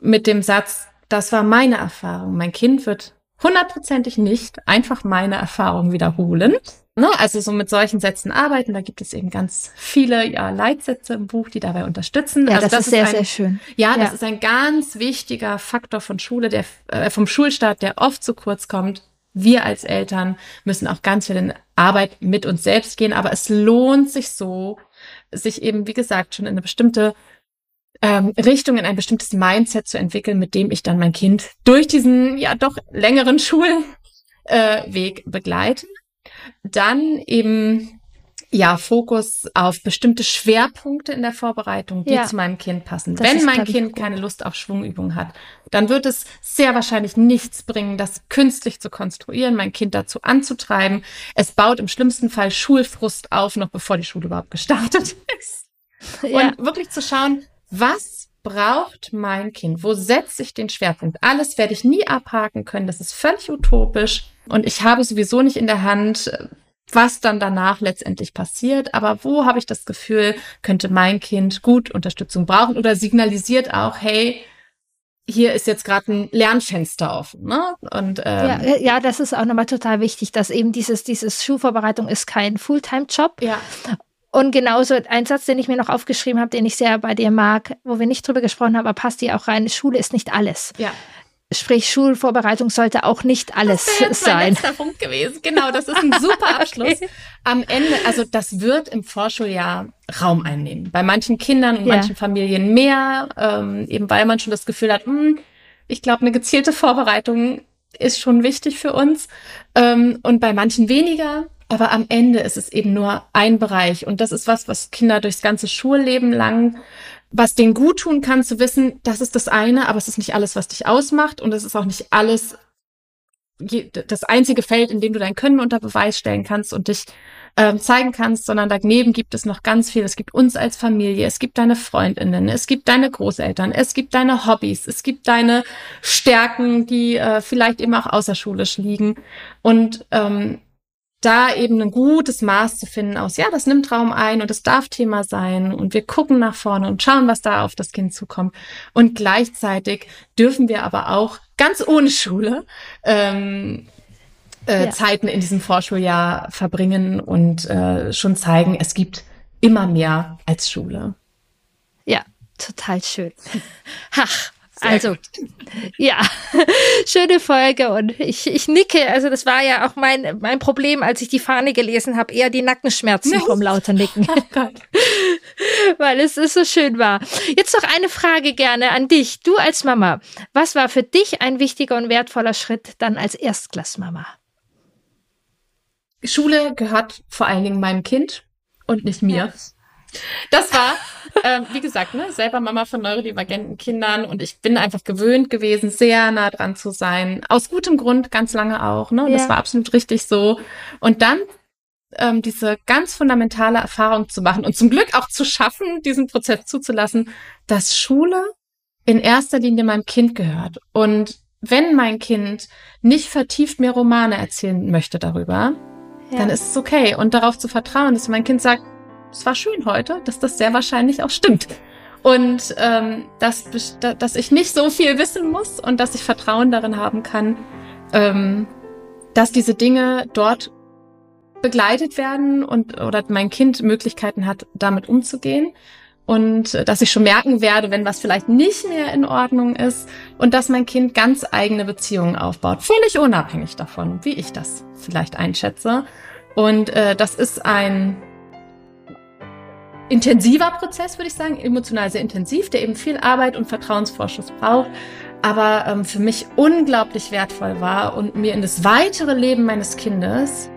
S1: mit dem Satz, das war meine Erfahrung. Mein Kind wird hundertprozentig nicht einfach meine Erfahrung wiederholen. Ne? Also so mit solchen Sätzen arbeiten, da gibt es eben ganz viele ja, Leitsätze im Buch, die dabei unterstützen.
S2: Ja,
S1: also
S2: das, das ist sehr, ein, sehr schön.
S1: Ja, ja, das ist ein ganz wichtiger Faktor von Schule, der äh, vom Schulstart, der oft zu kurz kommt. Wir als Eltern müssen auch ganz viel in Arbeit mit uns selbst gehen, aber es lohnt sich so, sich eben, wie gesagt, schon in eine bestimmte ähm, Richtung, in ein bestimmtes Mindset zu entwickeln, mit dem ich dann mein Kind durch diesen ja doch längeren <laughs> Schulweg äh, Weg begleiten. Dann eben ja, Fokus auf bestimmte Schwerpunkte in der Vorbereitung, die ja. zu meinem Kind passen. Das Wenn mein Kind keine Lust auf Schwungübungen hat, dann wird es sehr wahrscheinlich nichts bringen, das künstlich zu konstruieren, mein Kind dazu anzutreiben. Es baut im schlimmsten Fall Schulfrust auf, noch bevor die Schule überhaupt gestartet <laughs> ist. Ja. Und wirklich zu schauen, was braucht mein Kind? Wo setze ich den Schwerpunkt? Alles werde ich nie abhaken können. Das ist völlig utopisch. Und ich habe sowieso nicht in der Hand, was dann danach letztendlich passiert. Aber wo habe ich das Gefühl, könnte mein Kind gut Unterstützung brauchen oder signalisiert auch, hey, hier ist jetzt gerade ein Lernfenster offen. Ne? Und,
S2: ähm, ja, ja, das ist auch nochmal total wichtig, dass eben dieses, dieses Schulvorbereitung ist kein Fulltime-Job.
S1: Ja.
S2: Und genauso ein Satz, den ich mir noch aufgeschrieben habe, den ich sehr bei dir mag, wo wir nicht drüber gesprochen haben, aber passt dir auch rein, Schule ist nicht alles.
S1: Ja.
S2: Sprich, Schulvorbereitung sollte auch nicht alles das sein.
S1: Das ist Punkt gewesen. Genau, das ist ein super <laughs> Abschluss. okay. Am Ende, also das wird im Vorschuljahr Raum einnehmen. Bei manchen Kindern und ja. manchen Familien mehr, ähm, eben weil man schon das Gefühl hat, mh, hm, ich glaube, eine gezielte Vorbereitung ist schon wichtig für uns. Ähm, und bei manchen weniger. Aber am Ende ist es eben nur ein Bereich. Und das ist was, was Kinder durchs ganze Schulleben lang was denen gut tun kann, zu wissen, das ist das eine, aber es ist nicht alles, was dich ausmacht und es ist auch nicht alles das einzige Feld, in dem du dein Können unter Beweis stellen kannst und dich ähm, zeigen kannst, sondern daneben gibt es noch ganz viel. Es gibt uns als Familie, es gibt deine Freundinnen, es gibt deine Großeltern, es gibt deine Hobbys, es gibt deine Stärken, die äh, vielleicht eben auch außerschulisch liegen. Und ähm, da eben ein gutes Maß zu finden aus, ja, das nimmt Raum ein und es darf Thema sein und wir gucken nach vorne und schauen, was da auf das Kind zukommt. Und gleichzeitig dürfen wir aber auch ganz ohne Schule ähm, äh, ja. Zeiten in diesem Vorschuljahr verbringen und äh, schon zeigen, es gibt immer mehr als Schule.
S2: Ja, total schön. <laughs> Ach, also, <laughs> ja, <laughs> schöne Folge und ich, ich nicke. Also das war ja auch mein, mein Problem, als ich die Fahne gelesen habe, eher die Nackenschmerzen no. vom lauter <laughs> Nicken. Oh Gott. Weil es, es so schön war. Jetzt noch eine Frage gerne an dich. Du als Mama, was war für dich ein wichtiger und wertvoller Schritt dann als Erstklassmama?
S1: Schule gehört vor allen Dingen meinem Kind und nicht mir. Ja. Das war, äh, wie gesagt, ne, selber Mama von neurodivergenten Kindern und ich bin einfach gewöhnt gewesen, sehr nah dran zu sein. Aus gutem Grund, ganz lange auch. Ne? Und ja. das war absolut richtig so. Und dann ähm, diese ganz fundamentale Erfahrung zu machen und zum Glück auch zu schaffen, diesen Prozess zuzulassen, dass Schule in erster Linie meinem Kind gehört. Und wenn mein Kind nicht vertieft mir Romane erzählen möchte darüber, ja. dann ist es okay. Und darauf zu vertrauen, dass mein Kind sagt, es war schön heute, dass das sehr wahrscheinlich auch stimmt. Und ähm, dass, dass ich nicht so viel wissen muss und dass ich Vertrauen darin haben kann, ähm, dass diese Dinge dort begleitet werden und oder mein Kind Möglichkeiten hat, damit umzugehen und äh, dass ich schon merken werde, wenn was vielleicht nicht mehr in Ordnung ist und dass mein Kind ganz eigene Beziehungen aufbaut, völlig unabhängig davon, wie ich das vielleicht einschätze. Und äh, das ist ein intensiver Prozess, würde ich sagen, emotional sehr intensiv, der eben viel Arbeit und Vertrauensvorschuss braucht, aber ähm, für mich unglaublich wertvoll war und mir in das weitere Leben meines Kindes,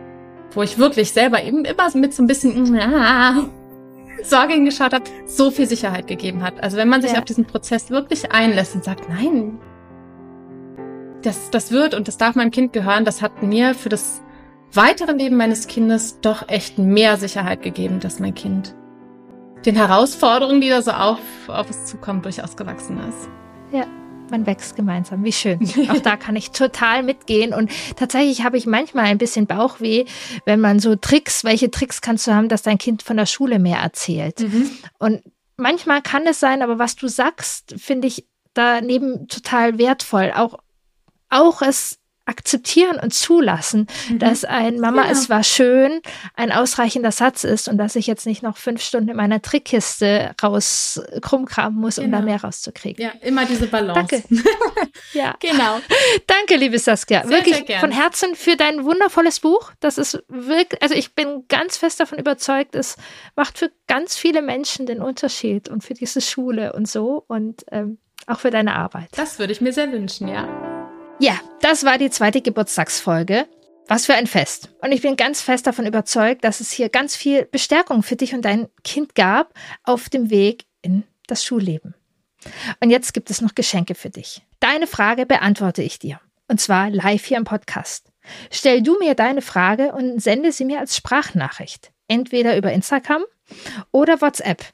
S1: wo ich wirklich selber eben immer mit so ein bisschen ah, <laughs> Sorge hingeschaut habe, so viel Sicherheit gegeben hat. Also wenn man sich ja. auf diesen Prozess wirklich einlässt und sagt, nein, das, das wird und das darf meinem Kind gehören, das hat mir für das weitere Leben meines Kindes doch echt mehr Sicherheit gegeben, dass mein Kind den Herausforderungen, die da so auf, auf es zukommen, durchaus gewachsen ist.
S2: Ja, man wächst gemeinsam. Wie schön. <laughs> Auch da kann ich total mitgehen. Und tatsächlich habe ich manchmal ein bisschen Bauchweh, wenn man so Tricks, welche Tricks kannst du haben, dass dein Kind von der Schule mehr erzählt. Mhm. Und manchmal kann es sein, aber was du sagst, finde ich daneben total wertvoll. Auch, auch es akzeptieren und zulassen, mhm. dass ein Mama, genau. es war schön, ein ausreichender Satz ist und dass ich jetzt nicht noch fünf Stunden in meiner Trickkiste raus krummkramen muss, um da genau. mehr rauszukriegen.
S1: Ja, immer diese Balance.
S2: Danke. <laughs> ja, genau. <laughs> Danke, liebe Saskia. Sehr, wirklich sehr von Herzen für dein wundervolles Buch. Das ist wirklich, also ich bin ganz fest davon überzeugt, es macht für ganz viele Menschen den Unterschied und für diese Schule und so und ähm, auch für deine Arbeit.
S1: Das würde ich mir sehr wünschen, ja.
S2: Ja, das war die zweite Geburtstagsfolge. Was für ein Fest. Und ich bin ganz fest davon überzeugt, dass es hier ganz viel Bestärkung für dich und dein Kind gab auf dem Weg in das Schulleben. Und jetzt gibt es noch Geschenke für dich. Deine Frage beantworte ich dir. Und zwar live hier im Podcast. Stell du mir deine Frage und sende sie mir als Sprachnachricht. Entweder über Instagram oder WhatsApp.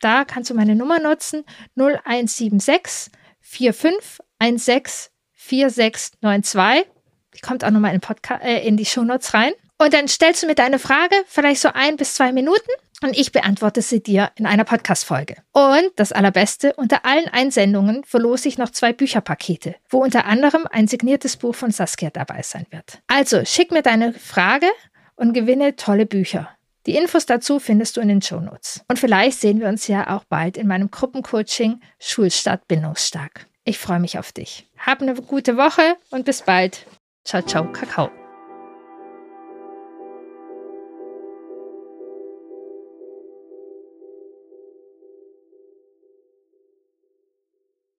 S2: Da kannst du meine Nummer nutzen 0176 4516 4692 die kommt auch nochmal in, äh, in die Shownotes rein. Und dann stellst du mir deine Frage, vielleicht so ein bis zwei Minuten, und ich beantworte sie dir in einer Podcast-Folge. Und das Allerbeste, unter allen Einsendungen verlose ich noch zwei Bücherpakete, wo unter anderem ein signiertes Buch von Saskia dabei sein wird. Also schick mir deine Frage und gewinne tolle Bücher. Die Infos dazu findest du in den Shownotes. Und vielleicht sehen wir uns ja auch bald in meinem Gruppencoaching Schulstart Bindungsstark. Ich freue mich auf dich. Hab eine gute Woche und bis bald. Ciao, ciao, Kakao.